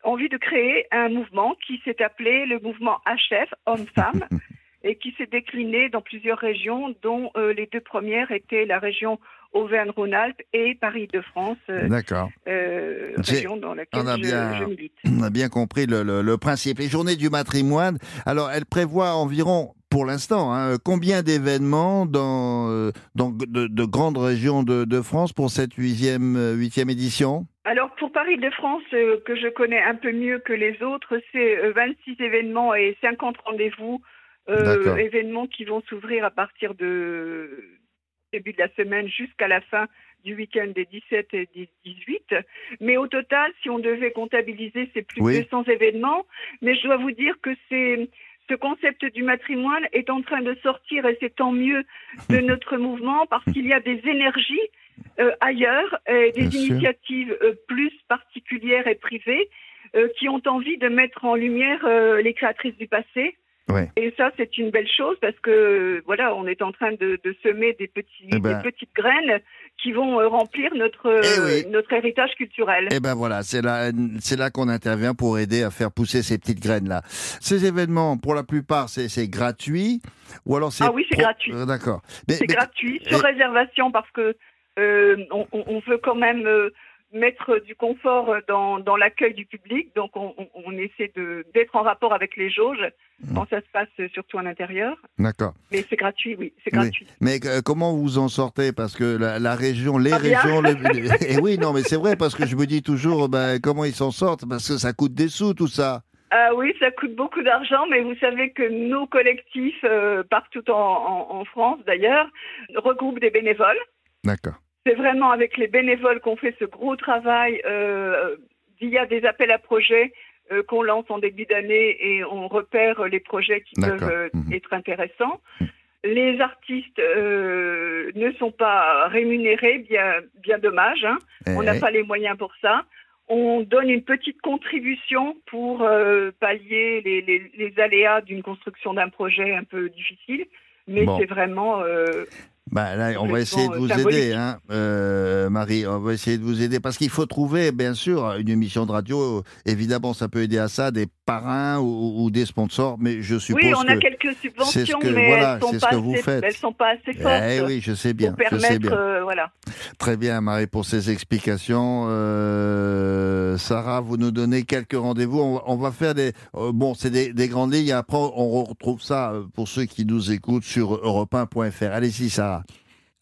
envie de créer un mouvement qui s'est appelé le mouvement HF, Hommes-Femmes. (laughs) et qui s'est décliné dans plusieurs régions, dont les deux premières étaient la région Auvergne-Rhône-Alpes et Paris-de-France, euh, D'accord. Euh, région dans laquelle on a bien, je, milite. (clears throat) On a bien compris le, le, principe. Les journées du matrimoine, alors elles prévoient environ pour l'instant, hein, combien d'événements dans, euh, de, grandes régions de, de, France pour cette huitième, huitième édition? Alors pour Paris-de-France, que je connais un peu mieux que les autres, c'est 26 événements et 50 rendez-vous, événements qui vont s'ouvrir à partir de, début de la semaine jusqu'à la fin du week-end des 17 et 18. Mais au total, si on devait comptabiliser, c'est plus de 200 événements. Mais je dois vous dire que c'est ce concept du matrimoine est en train de sortir, et c'est tant mieux, de (laughs) notre mouvement parce qu'il y a des énergies euh, ailleurs, et des initiatives euh, plus particulières et privées euh, qui ont envie de mettre en lumière les créatrices du passé. Et ça, c'est une belle chose parce que voilà, on est en train de, semer des, petits, eh ben. des petites graines qui vont remplir notre, eh notre héritage culturel. Et eh ben voilà, c'est là, c'est là qu'on intervient pour aider à faire pousser ces petites graines-là. Ces événements, pour la plupart, c'est gratuit ou alors c'est. Ah oui, c'est gratuit. D'accord. C'est gratuit, sur réservation parce que on, on, veut quand même mettre du confort dans, dans l'accueil du public. Donc, on, on essaie d'être en rapport avec les jauges mmh. quand ça se passe surtout à l'intérieur. D'accord. Mais c'est gratuit, oui, c'est gratuit. Mais, euh, comment vous en sortez? Parce que la, région, les régions... et (laughs) eh oui, non, mais c'est vrai, parce que je me dis toujours, ben, comment ils s'en sortent? Parce que ça coûte des sous, tout ça. Ah oui, ça coûte beaucoup d'argent, mais vous savez que nos collectifs, euh, partout en, en France d'ailleurs, regroupent des bénévoles. D'accord. C'est vraiment avec les bénévoles qu'on fait ce gros travail euh, via des appels à projets euh, qu'on lance en début d'année et on repère les projets qui peuvent euh, mhm. être intéressants. Mhm. Les artistes ne sont pas rémunérés, bien, bien dommage. Hein. Eh on n'a pas les moyens pour ça. On donne une petite contribution pour pallier les, les, aléas d'une construction d'un projet un peu difficile, mais c'est vraiment bah, là, on va essayer de vous aider, hein, euh, Marie. On va essayer de vous aider parce qu'il faut trouver, bien sûr, une émission de radio. Évidemment, ça peut aider à ça, des parrains ou, des sponsors, mais je suppose oui, on a quelques subventions, mais voilà, elles sont pas assez, Elles sont pas assez fortes. Eh oui, je sais bien. Pour permettre, je sais bien. Euh, voilà. Très bien, Marie, pour ces explications. Euh, Sarah, vous nous donnez quelques rendez-vous. On, va faire des, euh, bon, c'est des, des, grandes lignes. Après, on retrouve ça pour ceux qui nous écoutent sur europe1.fr. Allez-y, Sarah.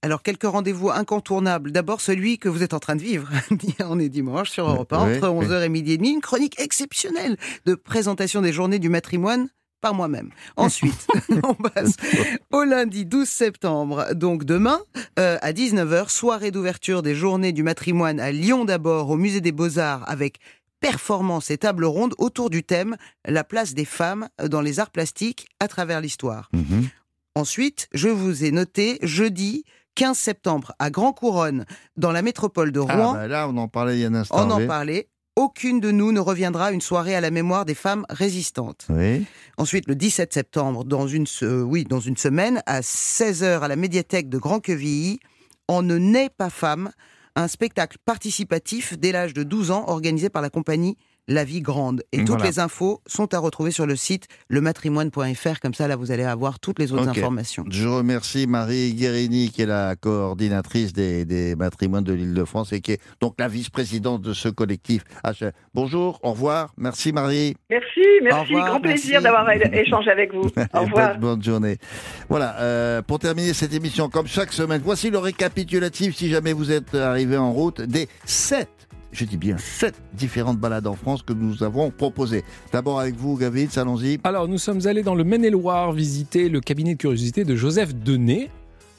Alors, quelques rendez-vous incontournables. D'abord, celui que vous êtes en train de vivre. (laughs) On est dimanche sur Europe 1, entre 11h et midi et demi. Une chronique exceptionnelle de présentation des journées du matrimoine par moi-même. Ensuite, (laughs) on passe au lundi 12 septembre, donc demain, euh, à 19h, soirée d'ouverture des journées du matrimoine à Lyon d'abord, au musée des beaux-arts, avec performance et table ronde autour du thème La place des femmes dans les arts plastiques à travers l'histoire. Mhm. Ensuite, je vous ai noté jeudi 15 septembre à Grand Couronne, dans la métropole de ah, Rouen. Ah là, on en parlait il y a un instant. On en parlait. Aucune de nous ne reviendra une soirée à la mémoire des femmes résistantes. Oui. Ensuite, le 17 septembre, dans une, oui, dans une semaine, à 16h à la médiathèque de Grand-Quevilly, On ne naît pas femme, un spectacle participatif dès l'âge de 12 ans organisé par la compagnie la vie grande. Et toutes les infos sont à retrouver sur le site lematrimoine.fr. Comme ça, là, vous allez avoir toutes les autres informations. Je remercie Marie Guérini, qui est la coordinatrice des, des matrimoines de l'Île-de-France et qui est donc la vice-présidente de ce collectif. Bonjour, au revoir. Merci Marie. Merci, merci. Grand plaisir d'avoir (laughs) échangé avec vous. Au revoir. Bonne, journée. Voilà, euh, pour terminer cette émission, comme chaque semaine, voici le récapitulatif, si jamais vous êtes arrivé en route, des sept je dis bien sept différentes balades en France que nous avons proposées. D'abord avec vous, Gavin, allons-y. Alors, nous sommes allés dans le Maine-et-Loire visiter le cabinet de curiosité de Joseph Denet,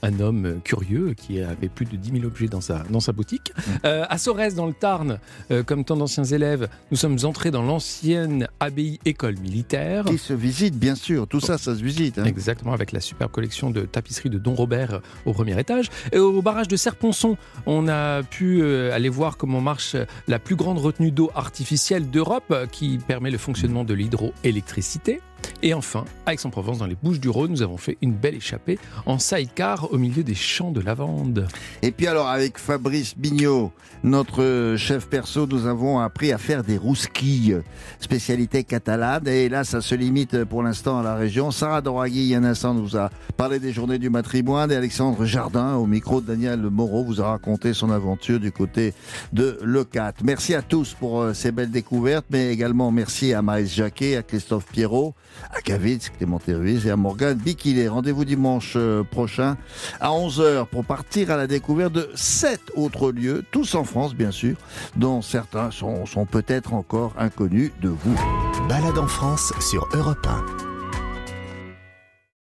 un homme curieux qui avait plus de 10 000 objets dans sa, dans sa boutique. Euh, à Sorès, dans le Tarn, euh, comme tant d'anciens élèves, nous sommes entrés dans l'ancienne abbaye école militaire. Qui se visite, bien sûr. Tout ça, ça se visite. Hein. Exactement, avec la superbe collection de tapisseries de Don Robert euh, au premier étage. Et au barrage de Serponçon, on a pu aller voir comment marche la plus grande retenue d'eau artificielle d'Europe qui permet le fonctionnement de l'hydroélectricité. Et enfin, Aix-en-Provence, dans les Bouches du Rhône, nous avons fait une belle échappée en sidecar au milieu des champs de lavande. Et puis alors, avec Fabrice Bignot, notre chef perso, nous avons appris à faire des rousquilles, spécialité catalane. Et là, ça se limite pour l'instant à la région. Sarah Doraghi, il y a un instant, nous a parlé des journées du matrimoine. Et Alexandre Jardin, au micro Daniel Moreau, vous a raconté son aventure du côté de Lecat. Merci à tous pour euh, ces belles découvertes, mais également merci à Maïs Jacquet, à Christophe Pierrot, à Kavitz, Clément Ruiz et à Morgane Bikilé. Rendez-vous dimanche euh, prochain à 11h pour partir à la découverte de sept autres lieux, tous en France bien sûr, dont certains sont, sont peut-être encore inconnus de vous. Balade en France sur Europe 1.